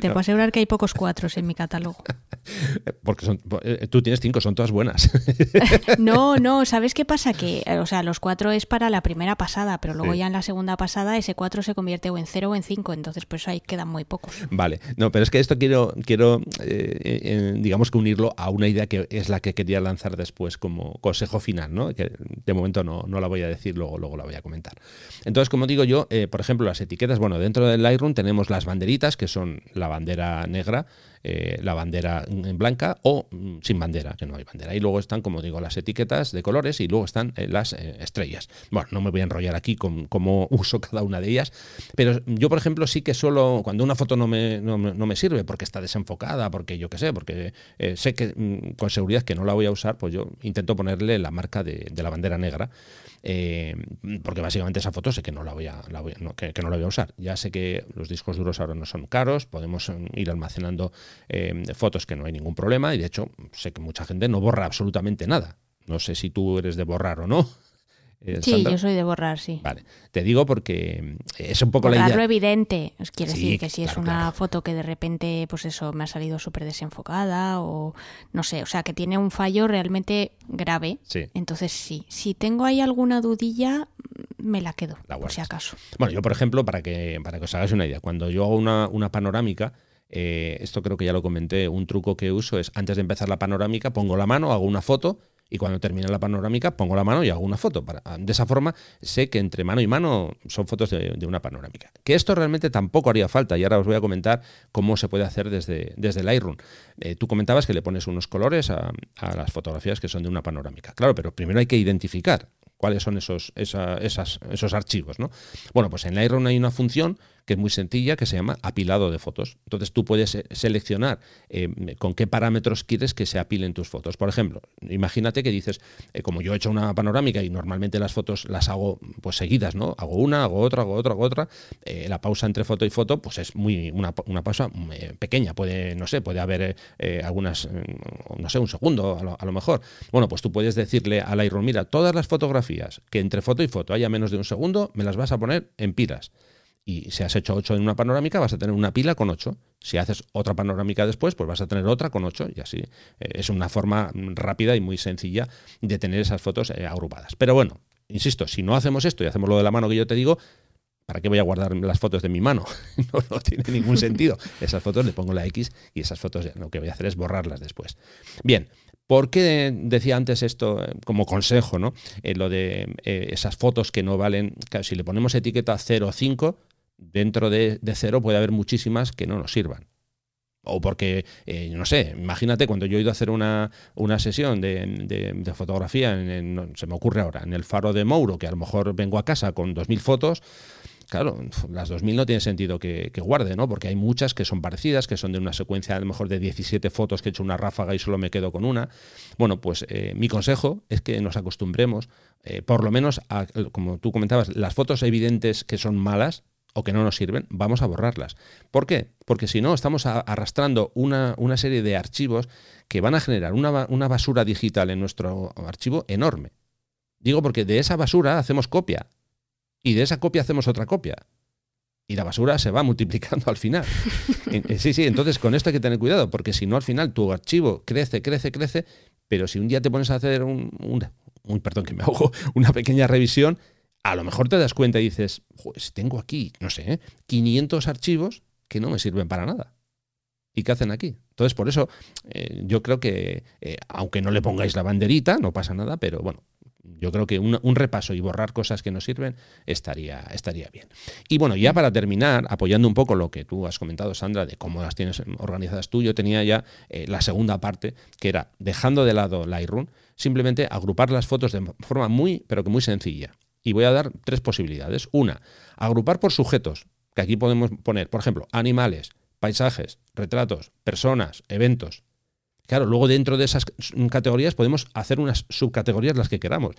Te puedo asegurar que hay pocos cuatros en mi catálogo. Porque son, eh, tú tienes cinco, son todas buenas. no, no, ¿sabes qué pasa? Que, o sea, los cuatro es para la primera pasada, pero luego ya en la segunda pasada ese cuatro se convierte o en cero o en cinco, entonces por eso ahí quedan muy pocos. Vale, no, pero es que esto quiero, quiero eh, eh, digamos que unirlo a una idea que es la que quería lanzar después como consejo final, ¿no? Que de momento no, no la voy a decir, luego, luego la voy a comentar. Entonces, como digo yo, por ejemplo, las etiquetas, bueno, dentro del Lightroom tenemos las banderitas, que son la bandera negra, eh, la bandera blanca o mm, sin bandera, que no hay bandera. Y luego están, como digo, las etiquetas de colores y luego están eh, las eh, estrellas. Bueno, no me voy a enrollar aquí con cómo uso cada una de ellas, pero yo, por ejemplo, sí que solo cuando una foto no me, no, me sirve porque está desenfocada, porque yo qué sé, porque sé que mm, con seguridad que no la voy a usar, pues yo intento ponerle la marca de la bandera negra. Eh, porque básicamente esa foto sé que no la voy a, no, que, no la voy a usar. Ya sé que los discos duros ahora no son caros, podemos eh, ir almacenando eh, fotos que no hay ningún problema y de hecho sé que mucha gente no borra absolutamente nada. No sé si tú eres de borrar o no. Eh, sí, yo soy de borrar, sí. Vale, te digo porque es un poco la idea. evidente, os quiere decir que si es una foto que de repente, pues eso, me ha salido súper desenfocada o no sé, o sea, que tiene un fallo realmente grave. Sí. Entonces sí, si tengo ahí alguna dudilla, me la quedo, por si acaso. Bueno, yo por ejemplo, para que, para que os hagáis una idea, cuando yo hago una, una panorámica, eh, esto creo que ya lo comenté, un truco que uso es antes de empezar la panorámica, pongo la mano, hago una foto y cuando termine la panorámica pongo la mano y hago una foto. De esa forma sé que entre mano y mano son fotos de, una panorámica. Que esto realmente tampoco haría falta y ahora os voy a comentar cómo se puede hacer desde, desde Lightroom. Eh, tú comentabas que le pones unos colores a las fotografías que son de una panorámica. Claro, pero primero hay que identificar cuáles son esos, esas, esos archivos. ¿no? Bueno, pues en Lightroom hay una función que es muy sencilla, que se llama apilado de fotos. Entonces tú puedes eh, seleccionar eh, con qué parámetros quieres que se apilen tus fotos. Por ejemplo, imagínate que dices, eh, como yo he hecho una panorámica y normalmente las fotos las hago pues seguidas, ¿no? Hago una, hago otra, hago otra, hago otra. la pausa entre foto y foto, pues es muy una, pausa pequeña. Puede, no sé, puede haber algunas, no sé, un segundo a lo, mejor. Bueno, pues tú puedes decirle a Lightroom, mira, todas las fotografías que entre foto y foto haya menos de un segundo, me las vas a poner en pilas y si has hecho 8 en una panorámica, vas a tener una pila con 8. Si haces otra panorámica después, pues vas a tener otra con 8 y así. Eh, es una forma rápida y muy sencilla de tener esas fotos eh, agrupadas. Pero bueno, insisto, si no hacemos esto y hacemos lo de la mano que yo te digo, ¿para qué voy a guardar las fotos de mi mano? no, tiene ningún sentido. Esas fotos le pongo la X y esas fotos lo que voy a hacer es borrarlas después. Bien, ¿Por qué decía antes esto eh, como consejo, ¿no? lo de esas fotos que no valen, si le ponemos etiqueta 0,5, dentro de, cero puede haber muchísimas que no nos sirvan. O porque, eh, no sé, imagínate cuando yo he ido a hacer una, una sesión de, fotografía, se me ocurre ahora, en el faro de Mouro, que a lo mejor vengo a casa con 2.000 fotos, claro, las 2.000 no tiene sentido que, guarde, ¿no? Porque hay muchas que son parecidas, que son de una secuencia a lo mejor de 17 fotos que he hecho una ráfaga y solo me quedo con una. Bueno, pues eh, mi consejo es que nos acostumbremos, eh, por lo menos, a, como tú comentabas, las fotos evidentes que son malas, o que no nos sirven, vamos a borrarlas. ¿Por qué? Porque si no, estamos arrastrando una, serie de archivos que van a generar una, una, basura digital en nuestro archivo enorme. Digo porque de esa basura hacemos copia y de esa copia hacemos otra copia. Y la basura se va multiplicando al final. Eh, sí, sí, entonces con esto hay que tener cuidado, porque si no al final tu archivo crece, crece, crece, pero si un día te pones a hacer un, un perdón que me ahogo, una pequeña revisión, a lo mejor te das cuenta y dices, pues tengo aquí, no sé, 500 archivos que no me sirven para nada. ¿Y qué hacen aquí? Entonces, por eso eh, yo creo que, eh, aunque no le pongáis la banderita, no pasa nada, pero bueno, yo creo que un, repaso y borrar cosas que no sirven estaría, estaría bien. Y bueno, ya para terminar, apoyando un poco lo que tú has comentado, Sandra, de cómo las tienes organizadas tú, yo tenía ya eh, la segunda parte, que era, dejando de lado Lightroom, simplemente agrupar las fotos de forma muy, pero que muy sencilla. Y voy a dar tres posibilidades. Una, agrupar por sujetos, que aquí podemos poner, por ejemplo, animales, paisajes, retratos, personas, eventos. Claro, luego dentro de esas categorías podemos hacer unas subcategorías las que queramos.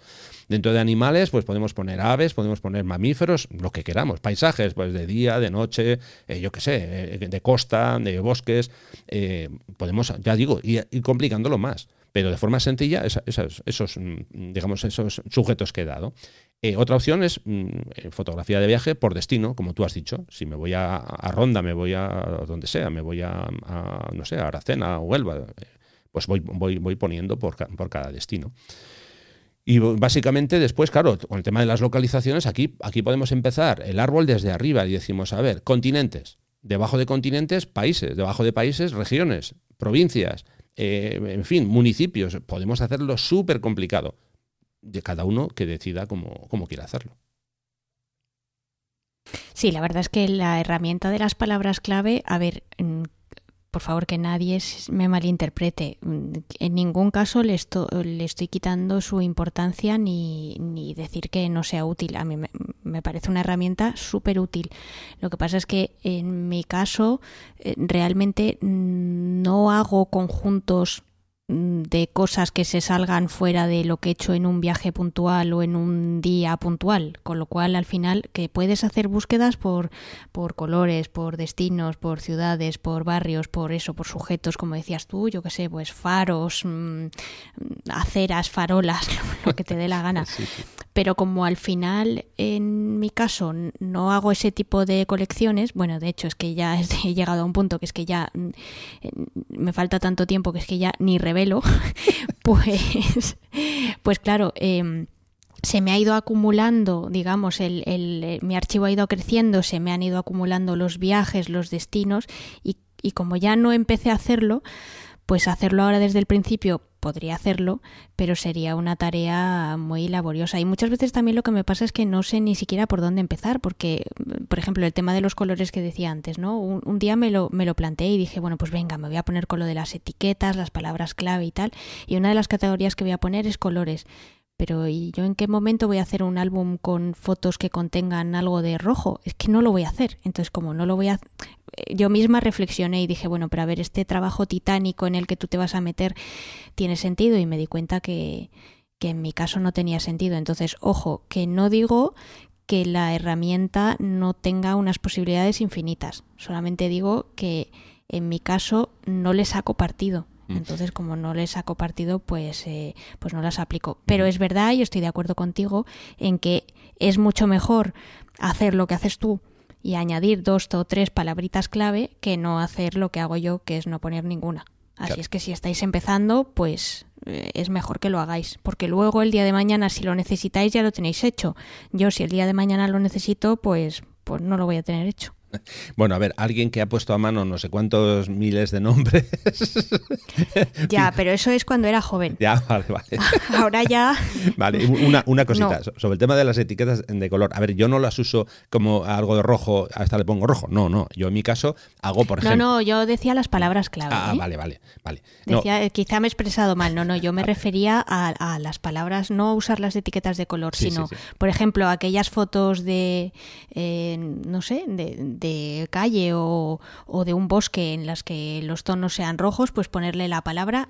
Dentro de animales, pues podemos poner aves, podemos poner mamíferos, lo que queramos. Paisajes, pues de día, de noche, eh, yo qué sé, eh, de costa, de bosques. Eh, podemos, ya digo, ir, complicándolo más pero de forma sencilla esos, mm, digamos, esos sujetos que he dado. Eh, otra opción es mm, eh, fotografía de viaje por destino, como tú has dicho. Si me voy a, Ronda, me voy a, donde sea, me voy a, no sé, a Aracena o Huelva, eh, pues voy, voy, voy poniendo por, por, cada destino. Y básicamente después, claro, con el tema de las localizaciones, aquí, aquí podemos empezar el árbol desde arriba y decimos, a ver, continentes. Debajo de continentes, países. Debajo de países, regiones, provincias. En fin, municipios. Podemos hacerlo súper complicado de cada uno que decida cómo, cómo quiere hacerlo. Sí, la verdad es que la herramienta de las palabras clave, a ver, mm, por favor que nadie me malinterprete. Mm, en ningún caso le, estoy quitando su importancia ni, ni, decir que no sea útil. A mí me parece una herramienta súper útil. Lo que pasa es que en mi caso eh, realmente mm, no hago conjuntos Mm, de cosas que se salgan fuera de lo que he hecho en un viaje puntual o en un día puntual, con lo cual al final que puedes hacer búsquedas por, por colores, por destinos, por ciudades, por barrios, por eso, por sujetos, como decías tú, yo que sé, pues faros, mm, aceras, farolas, lo que te dé la gana. Pero como al final, en mi caso, no hago ese tipo de colecciones, bueno, de hecho es que ya he llegado a un punto que es que ya mm, me falta tanto tiempo que es que ya ni revelo, pues, pues claro, em, se me ha ido acumulando, digamos, el, el, mi archivo ha ido creciendo, se me han ido acumulando los viajes, los destinos, y, y como ya no empecé a hacerlo, pues hacerlo ahora desde el principio podría hacerlo, pero sería una tarea muy laboriosa. Y muchas veces también lo que me pasa es que no sé ni siquiera por dónde empezar, porque, por ejemplo, el tema de los colores que decía antes, ¿no? Un, día me lo, me lo planteé y dije, bueno, pues venga, me voy a poner con lo de las etiquetas, las palabras clave y tal. Y una de las categorías que voy a poner es colores pero ¿y yo en qué momento voy a hacer un álbum con fotos que contengan algo de rojo? Es que no lo voy a hacer. Entonces, como no lo voy a yo misma reflexioné y dije, bueno, pero a ver, este trabajo titánico en el que tú te vas a meter tiene sentido y me di cuenta que, que en mi caso no tenía sentido. Entonces, ojo, que no digo que la herramienta no tenga unas posibilidades infinitas. Solamente digo que en mi caso no le saco partido. Mm. Entonces, como no le saco partido, pues, eh, pues no las aplico. Pero es verdad, y estoy de acuerdo contigo, en que es mucho mejor hacer lo que haces tú y añadir dos o tres palabritas clave que no hacer lo que hago yo, que es no poner ninguna. Así es que si estáis empezando, pues eh, es mejor que lo hagáis, porque luego el día de mañana si lo necesitáis ya lo tenéis hecho. Yo si el día de mañana lo necesito, pues pues no lo voy a tener hecho. Bueno, a ver, alguien que ha puesto a mano no sé cuántos miles de nombres. ya, pero eso es cuando era joven. Ya, vale, vale. Ahora ya. Vale, una, una cosita sobre el tema de las etiquetas de color. A ver, yo no las uso como algo de rojo, hasta le pongo rojo. No, no. Yo en mi caso hago, por ejemplo. No, no, yo decía las palabras clave. Ah, ¿eh? vale, vale, vale. Decía, quizá me he expresado mal. No, no, yo me refería a, las palabras, no usar las etiquetas de color, sino, por ejemplo, aquellas fotos de, eh, no sé, de de calle o, o de un bosque en las que los tonos sean rojos, pues ponerle la palabra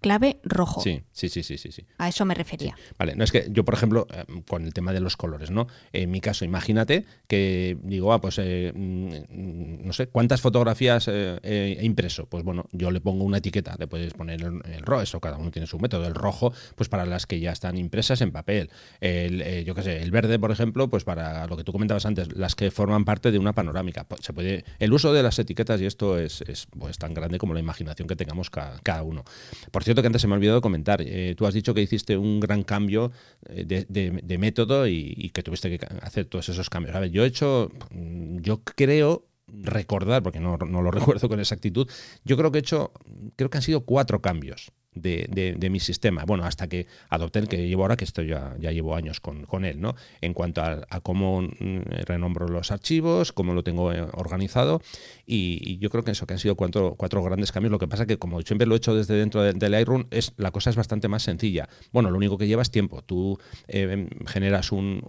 clave rojo. Sí, sí, sí, sí, sí. A eso me refería. Vale, no es que yo, por ejemplo, eh, con el tema de los colores, ¿no? En mi caso, imagínate que digo, ah, pues eh, mm, no sé, ¿cuántas fotografías eh, he impreso? Pues bueno, yo le pongo una etiqueta, le puedes poner el, rojo, eso cada uno tiene su método. El rojo, pues para las que ya están impresas en papel. El, yo qué sé, el verde, por ejemplo, pues para lo que tú comentabas antes, las que forman parte de una panorámica. Pues se puede, el uso de las etiquetas, y esto es, es pues, tan grande como la imaginación que tengamos cada, cada uno. Por cierto, que antes se me ha olvidado comentar, eh, tú has dicho que hiciste un gran cambio eh, de, método y, que tuviste que hacer todos esos cambios. A ver, yo he hecho, mm, yo creo recordar, porque no, no lo recuerdo con exactitud, yo creo que he hecho, creo que han sido cuatro cambios de, de, mi sistema. Bueno, hasta que adopté el que llevo ahora, que esto ya, ya llevo años con, con él, ¿no? En cuanto a, cómo mm, renombro los archivos, cómo lo tengo eh, organizado, y, yo creo que eso, que han sido cuatro, cuatro grandes cambios. Lo que pasa que, como siempre lo he hecho desde dentro del de Lightroom, es, la cosa es bastante más sencilla. Bueno, lo único que lleva es tiempo. Tú eh, generas un,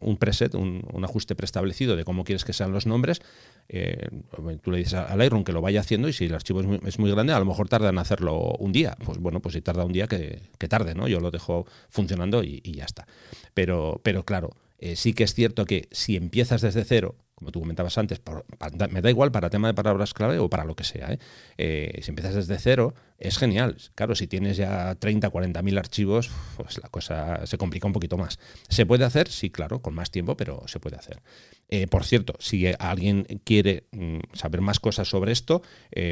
un, preset, un, un, ajuste preestablecido de cómo quieres que sean los nombres, eh, tú le dices al Lightroom que lo vaya haciendo y si el archivo es muy, es muy grande, a lo mejor tarda en hacerlo un día. Bueno, pues si tarda un día, que, tarde, ¿no? Yo lo dejo funcionando y, ya está. Pero, pero claro, eh, sí que es cierto que si empiezas desde cero, como tú comentabas antes, me da igual para tema de palabras clave o para lo que sea. ¿eh? Eh, si empiezas desde cero, es genial. Claro, si tienes ya 30, 40 mil archivos, pues la cosa se complica un poquito más. ¿Se puede hacer? Sí, claro, con más tiempo, pero se puede hacer. Eh, por cierto, si alguien quiere mm, saber más cosas sobre esto,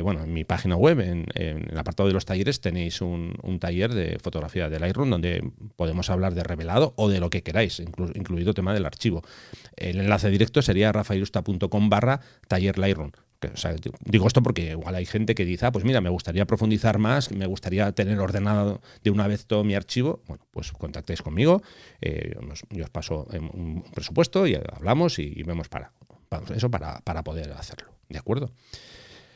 bueno, en mi página web, en, el apartado de los talleres, tenéis un, taller de fotografía de Lightroom donde podemos hablar de revelado o de lo que queráis, incluido tema del archivo. El enlace directo sería Rafael ilusta.com barra taller Lightroom. Digo esto porque igual hay gente que dice, ah, pues mira, me gustaría profundizar más, me gustaría tener ordenado de una vez todo mi archivo. Bueno, pues contactéis conmigo, eh, yo os paso un presupuesto y hablamos y, vemos para, eso para, para poder hacerlo. ¿De acuerdo?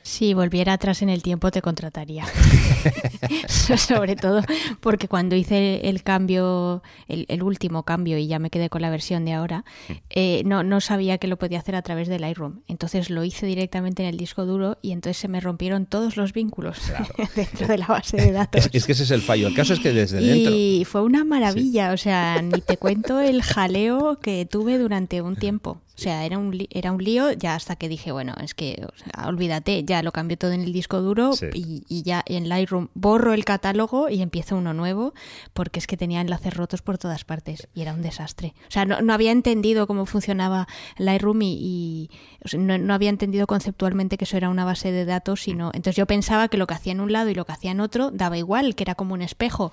Si volviera atrás en el tiempo te contrataría. Sobre todo porque cuando hice el cambio, el, último cambio y ya me quedé con la versión de ahora, mm. eh, no, no sabía que lo podía hacer a través del Lightroom. Entonces lo hice directamente en el disco duro y entonces se me rompieron todos los vínculos dentro de la base de datos. Es, que ese es el fallo. El caso es que desde dentro... Y fue una maravilla. O sea, ni te cuento el jaleo que tuve durante un tiempo. O sea, era un, era un lío ya hasta que dije, bueno, es que olvídate, ya lo cambio todo en el disco duro y, y, ya en Lightroom borro el catálogo y empiezo uno nuevo porque es que tenía enlaces rotos por todas partes y era un desastre. O sea, no, no había entendido cómo funcionaba Lightroom y, no, había entendido conceptualmente que eso era una base de datos, sino entonces yo pensaba que lo que hacía en un lado y lo que hacía en otro daba igual, que era como un espejo.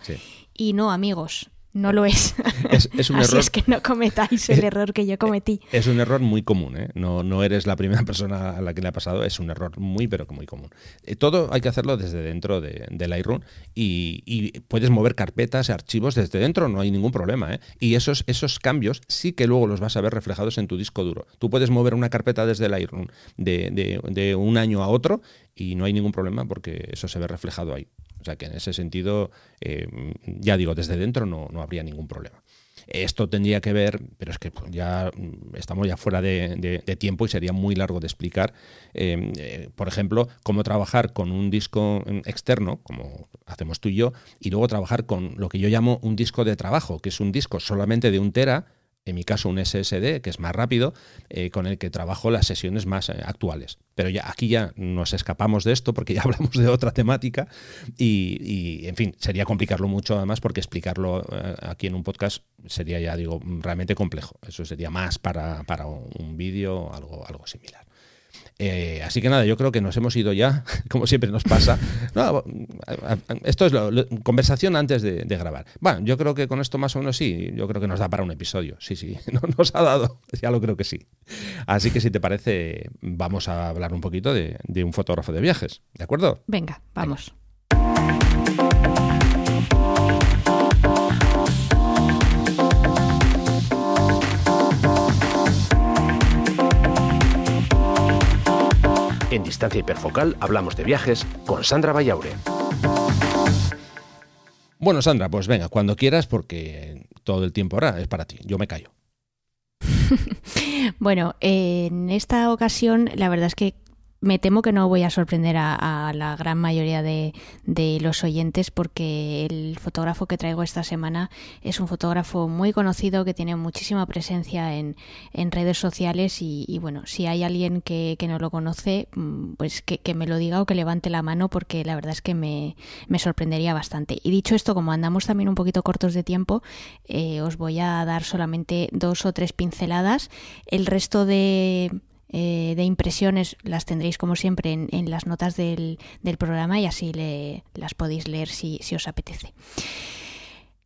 Y no, amigos, no lo es. Es, un Así error. es que no cometáis el error que yo cometí. Es un error muy común, ¿eh? no, no eres la primera persona a la que le ha pasado, es un error muy, pero que muy común. Eh, todo hay que hacerlo desde dentro de, del Lightroom y, y, puedes mover carpetas, archivos desde dentro, no hay ningún problema. ¿eh? Y esos, esos cambios sí que luego los vas a ver reflejados en tu disco duro. Tú puedes mover una carpeta desde el Lightroom de, de, de un año a otro y no hay ningún problema porque eso se ve reflejado ahí. O sea que en ese sentido, eh, ya digo, desde dentro no, no, habría ningún problema. Esto tendría que ver, pero es que ya estamos ya fuera de, tiempo y sería muy largo de explicar, eh, eh, por ejemplo, cómo trabajar con un disco externo, como hacemos tú y yo, y luego trabajar con lo que yo llamo un disco de trabajo, que es un disco solamente de un tera, en mi caso un SSD, que es más rápido, eh, con el que trabajo las sesiones más eh, actuales. Pero ya aquí ya nos escapamos de esto porque ya hablamos de otra temática y, en fin, sería complicarlo mucho además porque explicarlo eh, aquí en un podcast sería ya, digo, realmente complejo. Eso sería más para, para un vídeo o algo, algo similar. Eh, así que nada, yo creo que nos hemos ido ya, como siempre nos pasa. No, esto es lo, lo, conversación antes de, de, grabar. Bueno, yo creo que con esto más o menos sí, yo creo que nos da para un episodio. Sí, sí, no, nos ha dado, ya lo creo que sí. Así que si te parece, vamos a hablar un poquito de, de un fotógrafo de viajes, ¿de acuerdo? Venga, vamos. Venga. En Distancia Hiperfocal hablamos de viajes con Sandra Bayaure. Bueno, Sandra, pues venga, cuando quieras, porque todo el tiempo ahora es para ti. Yo me callo. bueno, eh, en esta ocasión la verdad es que me temo que no voy a sorprender a, la gran mayoría de, los oyentes porque el fotógrafo que traigo esta semana es un fotógrafo muy conocido que tiene muchísima presencia en, redes sociales y, bueno, si hay alguien que, no lo conoce, pues que, me lo diga o que levante la mano porque la verdad es que me, me sorprendería bastante. Y dicho esto, como andamos también un poquito cortos de tiempo, eh, os voy a dar solamente dos o tres pinceladas. El resto de eh, de impresiones las tendréis como siempre en, las notas del, programa y así las podéis leer si, os apetece.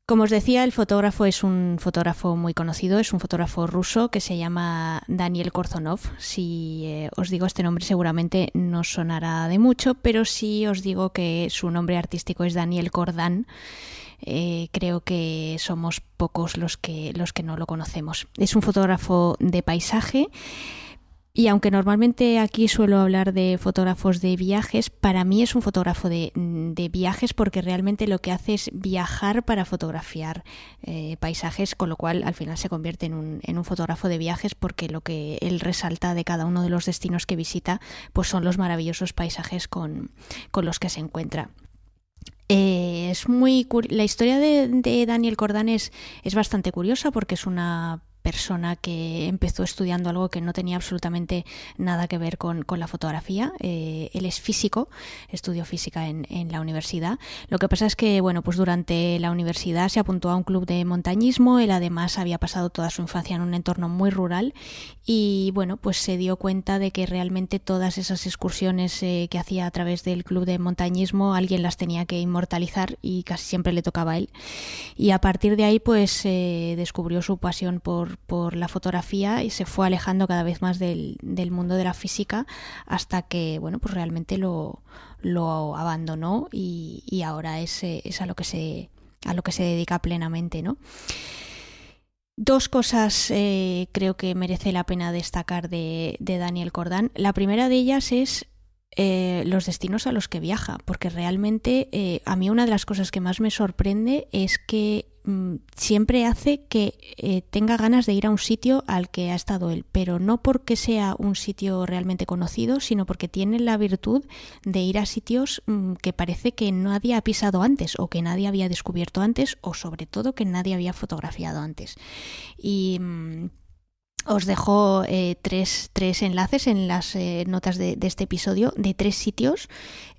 Como os decía, el fotógrafo es un fotógrafo muy conocido, es un fotógrafo ruso que se llama Daniel Korzonov. Si eh, os digo este nombre seguramente no sonará de mucho, pero si os digo que su nombre artístico es Daniel Kordan, eh, creo que somos pocos los que, los que no lo conocemos. Es un fotógrafo de paisaje. Y aunque normalmente aquí suelo hablar de fotógrafos de viajes, para mí es un fotógrafo de, viajes porque realmente lo que hace es viajar para fotografiar eh, paisajes, con lo cual al final se convierte en un, fotógrafo de viajes porque lo que él resalta de cada uno de los destinos que visita pues son los maravillosos paisajes con, los que se encuentra. Eh, es muy la historia de, de Daniel Cordán es, es bastante curiosa porque es una persona que empezó estudiando algo que no tenía absolutamente nada que ver con, con la fotografía. Eh, él es físico, estudió física en, en, la universidad. Lo que pasa es que, bueno, pues durante la universidad se apuntó a un club de montañismo. Él además había pasado toda su infancia en un entorno muy rural y, bueno, pues se dio cuenta de que realmente todas esas excursiones eh, que hacía a través del club de montañismo alguien las tenía que inmortalizar y casi siempre le tocaba a él. Y a partir de ahí, pues eh, descubrió su pasión por por la fotografía y se fue alejando cada vez más del, del, mundo de la física hasta que, bueno, pues realmente lo, lo abandonó y, y ahora es, es, a lo que se a lo que se dedica plenamente, ¿no? Dos cosas eh, creo que merece la pena destacar de, de Daniel Cordán. La primera de ellas es eh, los destinos a los que viaja, porque realmente eh, a mí una de las cosas que más me sorprende es que mm, siempre hace que eh, tenga ganas de ir a un sitio al que ha estado él, pero no porque sea un sitio realmente conocido, sino porque tiene la virtud de ir a sitios mm, que parece que nadie ha pisado antes o que nadie había descubierto antes o sobre todo que nadie había fotografiado antes. Y... Mm, os dejo eh, tres, tres, enlaces en las eh, notas de, este episodio de tres sitios.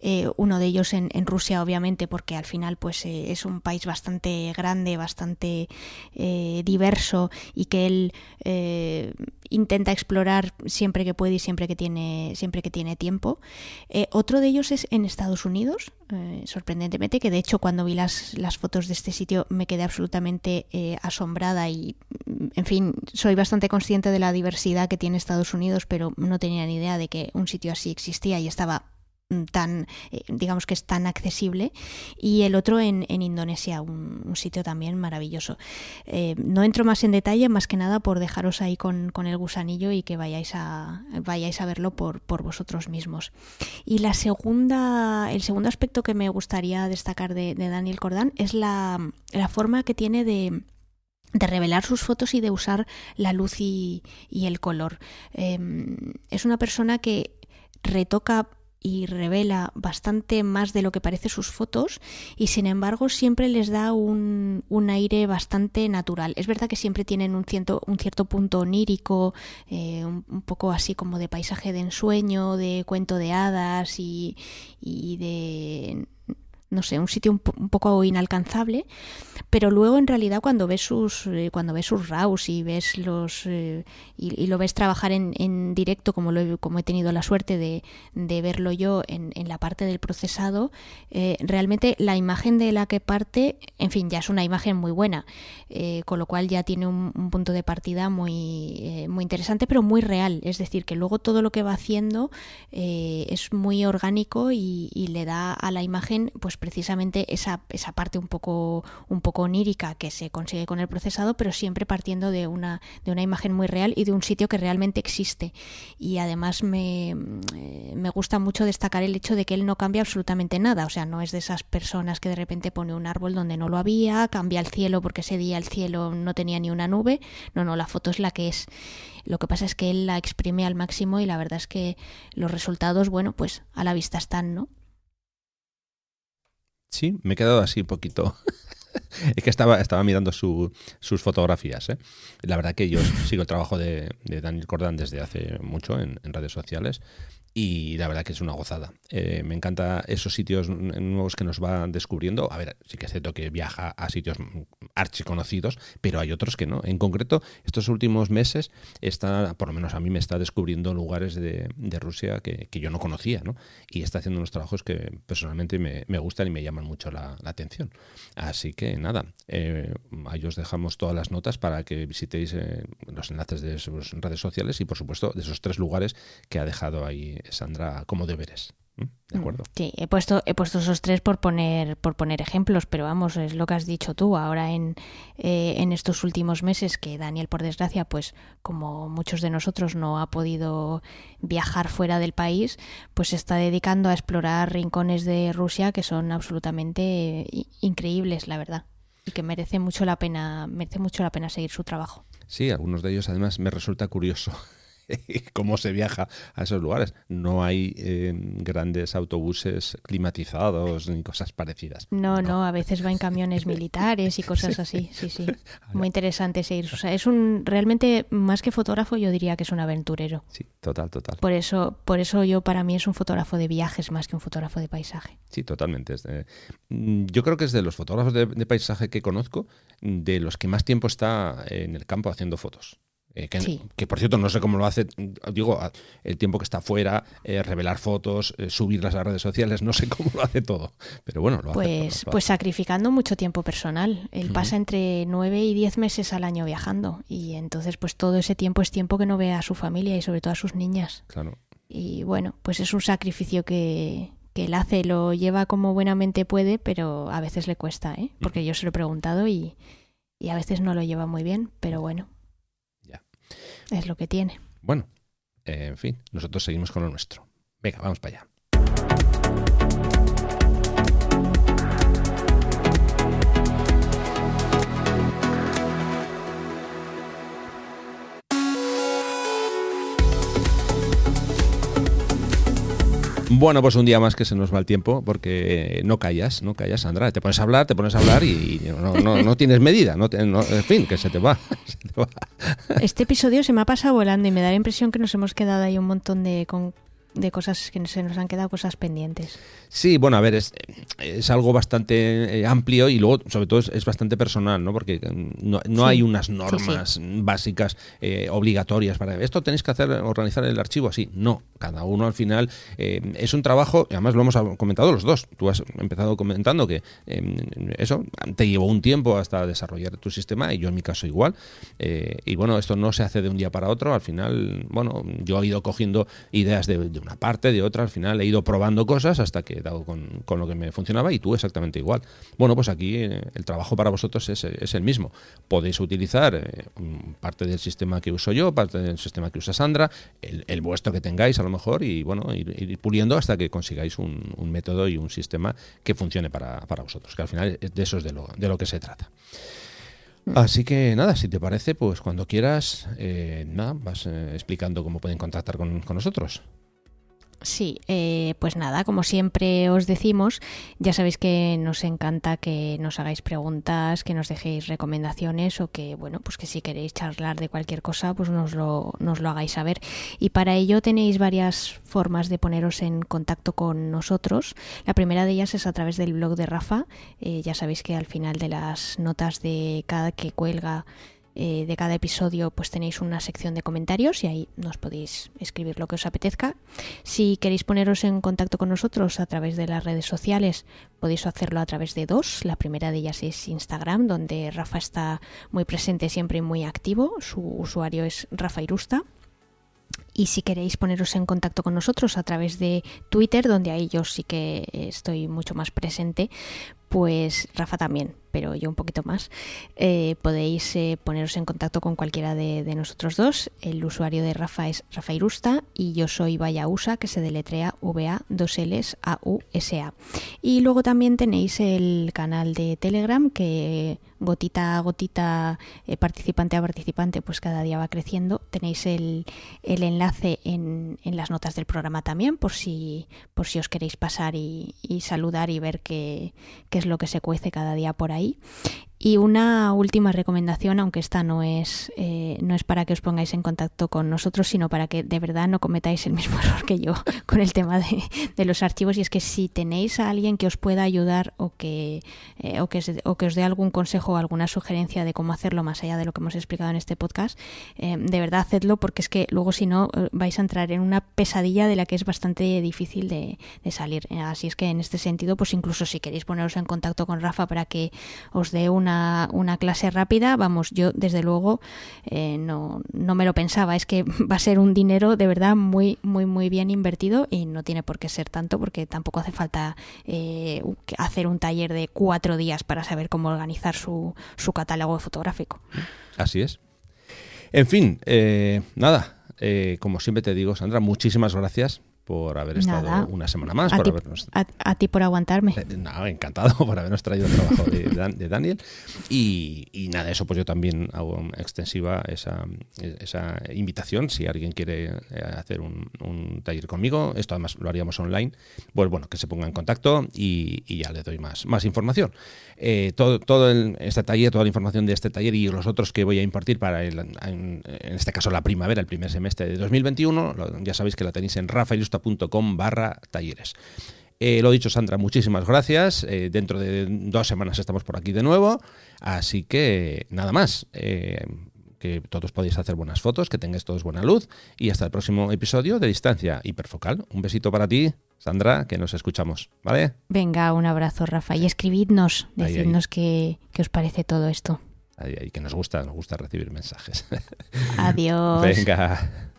Eh, uno de ellos en, Rusia, obviamente, porque al final pues, es un país bastante grande, bastante diverso y que él intenta explorar siempre que puede y siempre que tiene, siempre que tiene tiempo. Eh, otro de ellos es en Estados Unidos, eh, sorprendentemente, que de hecho cuando vi las, las fotos de este sitio me quedé absolutamente eh, asombrada y, en fin, soy bastante consciente de la diversidad que tiene Estados Unidos, pero no tenía ni idea de que un sitio así existía y estaba tan, eh, digamos que es tan accesible, y el otro en, en Indonesia, un, sitio también maravilloso. Eh, no entro más en detalle, más que nada por dejaros ahí con, el gusanillo y que vayáis a, vayáis a verlo por, por vosotros mismos. Y la segunda, el segundo aspecto que me gustaría destacar de, Daniel Cordán es la, la forma que tiene de de revelar sus fotos y de usar la luz y, el color. Em, es una persona que retoca y revela bastante más de lo que parece sus fotos y sin embargo siempre les da un, un aire bastante natural. Es verdad que siempre tienen un cierto, un cierto punto onírico, eh, un, poco así como de paisaje de ensueño, de cuento de hadas y, y de no sé, un sitio un, poco inalcanzable, pero luego en realidad cuando ves sus eh, cuando ves sus RAWs y ves los eh, y, lo ves trabajar en, en directo como lo he, como he tenido la suerte de, de verlo yo en, en, la parte del procesado, eh, realmente la imagen de la que parte, en fin, ya es una imagen muy buena, con lo cual ya tiene un, punto de partida muy muy interesante, pero muy real, es decir, que luego todo lo que va haciendo es muy orgánico y, y le da a la imagen pues pues precisamente esa, esa parte un poco, un poco onírica que se consigue con el procesado, pero siempre partiendo de una, de una imagen muy real y de un sitio que realmente existe. Y además me, eh, me gusta mucho destacar el hecho de que él no cambia absolutamente nada, o sea, no es de esas personas que de repente pone un árbol donde no lo había, cambia el cielo porque ese día el cielo no tenía ni una nube, no, no, la foto es la que es. Lo que pasa es que él la exprime al máximo y la verdad es que los resultados, bueno, pues a la vista están, ¿no? Sí, me he quedado así un poquito. es que estaba, estaba mirando sus fotografías. ¿eh? La verdad que yo sigo el trabajo de, Daniel Cordán desde hace mucho en redes sociales y la verdad que es una gozada. Eh, me encanta esos sitios nuevos que nos va descubriendo. A ver, sí que es cierto que viaja a sitios archiconocidos, pero hay otros que no. En concreto, estos últimos meses está, por lo menos a mí me está descubriendo lugares de, Rusia que, yo no conocía, ¿no? Y está haciendo unos trabajos que personalmente me, gustan y me llaman mucho la, atención. Así que nada, eh, ahí os dejamos todas las notas para que visitéis eh, los enlaces de sus redes sociales y por supuesto de esos tres lugares que ha dejado ahí Sandra como deberes. ¿De acuerdo? Sí, he puesto, he puesto esos tres por poner, por poner ejemplos, pero vamos, es lo que has dicho tú. Ahora en, eh, en estos últimos meses que Daniel, por desgracia, pues como muchos de nosotros no ha podido viajar fuera del país, pues se está dedicando a explorar rincones de Rusia que son absolutamente increíbles, la verdad. Y que merece mucho la pena, merece mucho la pena seguir su trabajo. Sí, algunos de ellos además me resulta curioso cómo se viaja a esos lugares. No hay eh, grandes autobuses climatizados ni cosas parecidas. No, no, a veces va en camiones militares y cosas así. Sí, sí. Muy interesante seguir. O sea, es un realmente más que fotógrafo, yo diría que es un aventurero. Sí, total, total. Por eso, por eso yo para mí es un fotógrafo de viajes más que un fotógrafo de paisaje. Sí, totalmente. Mm, yo creo que es de los fotógrafos de paisaje que conozco, de los que más tiempo está en el campo haciendo fotos. Eh, que, por cierto no sé cómo lo hace, digo, el tiempo que está fuera, eh, revelar fotos, eh, subirlas a las redes sociales, no sé cómo lo hace todo, pero bueno, lo pues, hace. Pues sacrificando mucho tiempo personal. Él pasa entre nueve y diez meses al año viajando y entonces pues todo ese tiempo es tiempo que no ve a su familia y sobre todo a sus niñas. Claro. Y bueno, pues es un sacrificio que, que él hace, lo lleva como buenamente puede, pero a veces le cuesta, ¿eh? porque yo se lo he preguntado y, y a veces no lo lleva muy bien, pero bueno. Es lo que tiene. Bueno, en fin, nosotros seguimos con lo nuestro. Venga, vamos para allá. Bueno, pues un día más que se nos va el tiempo porque no callas, no callas, Sandra. Te pones a hablar, te pones a hablar y no, tienes medida. No, en fin, que se te, va, Este episodio se me ha pasado volando y me da la impresión que nos hemos quedado ahí un montón de, con, de cosas que se nos han quedado cosas pendientes. Sí, bueno, a ver, es, es algo bastante eh, amplio y luego, sobre todo, es, bastante personal, ¿no? Porque mm, no, no hay unas normas básicas eh, obligatorias para esto tenéis que hacer, organizar el archivo así. No, cada uno al final eh, es un trabajo, además lo hemos comentado los dos. Tú has empezado comentando que em, eso te llevó un tiempo hasta desarrollar tu sistema y yo en mi caso igual. y bueno, esto no se hace de un día para otro. Al final, bueno, yo he ido cogiendo ideas de, de una parte, de otra. Al final he ido probando cosas hasta que dado con, con, lo que me funcionaba y tú exactamente igual. Bueno, pues aquí eh, el trabajo para vosotros es, es, el mismo. Podéis utilizar eh, parte del sistema que uso yo, parte del sistema que usa Sandra, el, vuestro que tengáis a lo mejor y bueno, ir, puliendo hasta que consigáis un, método y un sistema que funcione para, para vosotros, que al final de eso es de lo, de lo que se trata. Así que nada, si te parece, pues cuando quieras, eh, nada, vas explicando cómo pueden contactar con, con nosotros. Sí, eh, pues nada, como siempre os decimos, ya sabéis que nos encanta que nos hagáis preguntas, que nos dejéis recomendaciones o que, bueno, pues que si queréis charlar de cualquier cosa, pues nos lo, nos lo hagáis saber. Y para ello tenéis varias formas de poneros en contacto con nosotros. La primera de ellas es a través del blog de Rafa. Eh, ya sabéis que al final de las notas de cada que cuelga eh, de cada episodio pues tenéis una sección de comentarios y ahí nos podéis escribir lo que os apetezca. Si queréis poneros en contacto con nosotros a través de las redes sociales, podéis hacerlo a través de dos. La primera de ellas es Instagram, donde Rafa está muy presente siempre y muy activo. Su usuario es Rafa Irusta. Y si queréis poneros en contacto con nosotros a través de Twitter, donde ahí yo sí que estoy mucho más presente, pues Rafa también, pero yo un poquito más. Eh, podéis eh, poneros en contacto con cualquiera de, nosotros dos. El usuario de Rafa es Rafa Irusta y yo soy Vayausa, que se deletrea VA 2 Ls A U S A. Y luego también tenéis el canal de Telegram que gotita a gotita, eh, participante a participante, pues cada día va creciendo. Tenéis el, el enlace en, en, las notas del programa también, por si, por si os queréis pasar y, y saludar y ver qué, qué es lo que se cuece cada día por ahí. Y una última recomendación, aunque esta no es, eh, no es para que os pongáis en contacto con nosotros, sino para que de verdad no cometáis el mismo error que yo con el tema de, los archivos, y es que si tenéis a alguien que os pueda ayudar o que, eh, o, que o que os dé algún consejo o alguna sugerencia de cómo hacerlo más allá de lo que hemos explicado en este podcast, eh, de verdad hacedlo porque es que luego si no vais a entrar en una pesadilla de la que es bastante difícil de, de salir. Así es que en este sentido, pues incluso si queréis poneros en contacto con Rafa para que os dé un una, clase rápida, vamos, yo desde luego eh, no, no me lo pensaba. Es que va a ser un dinero de verdad muy, muy, muy bien invertido y no tiene por qué ser tanto porque tampoco hace falta eh, hacer un taller de cuatro días para saber cómo organizar su, su catálogo fotográfico. Así es. En fin, eh, nada, como siempre te digo, Sandra, muchísimas gracias por haber estado una semana más. A, por ti, a, ti, por aguantarme. Eh, no, encantado por habernos traído el trabajo de, Daniel. Y, y, nada, eso pues yo también hago extensiva esa, esa invitación. Si alguien quiere eh, hacer un, taller conmigo, esto además lo haríamos online, pues bueno, que se ponga en contacto y, ya le doy más, más información. Eh, todo, todo este taller, toda la información de este taller y los otros que voy a impartir para, en, este caso, la primavera, el primer semestre de 2021, ya sabéis que la tenéis en Rafa com barra talleres. Eh, lo dicho, Sandra, muchísimas gracias. Eh, dentro de dos semanas estamos por aquí de nuevo. Así que nada más. Eh, que todos podéis hacer buenas fotos, que tengáis todos buena luz. Y hasta el próximo episodio de Distancia Hiperfocal. Un besito para ti, Sandra, que nos escuchamos. ¿Vale? Venga, un abrazo, Rafa. Y escribidnos, decidnos qué, os parece todo esto. Ahí, que nos gusta, nos gusta recibir mensajes. Adiós. Venga.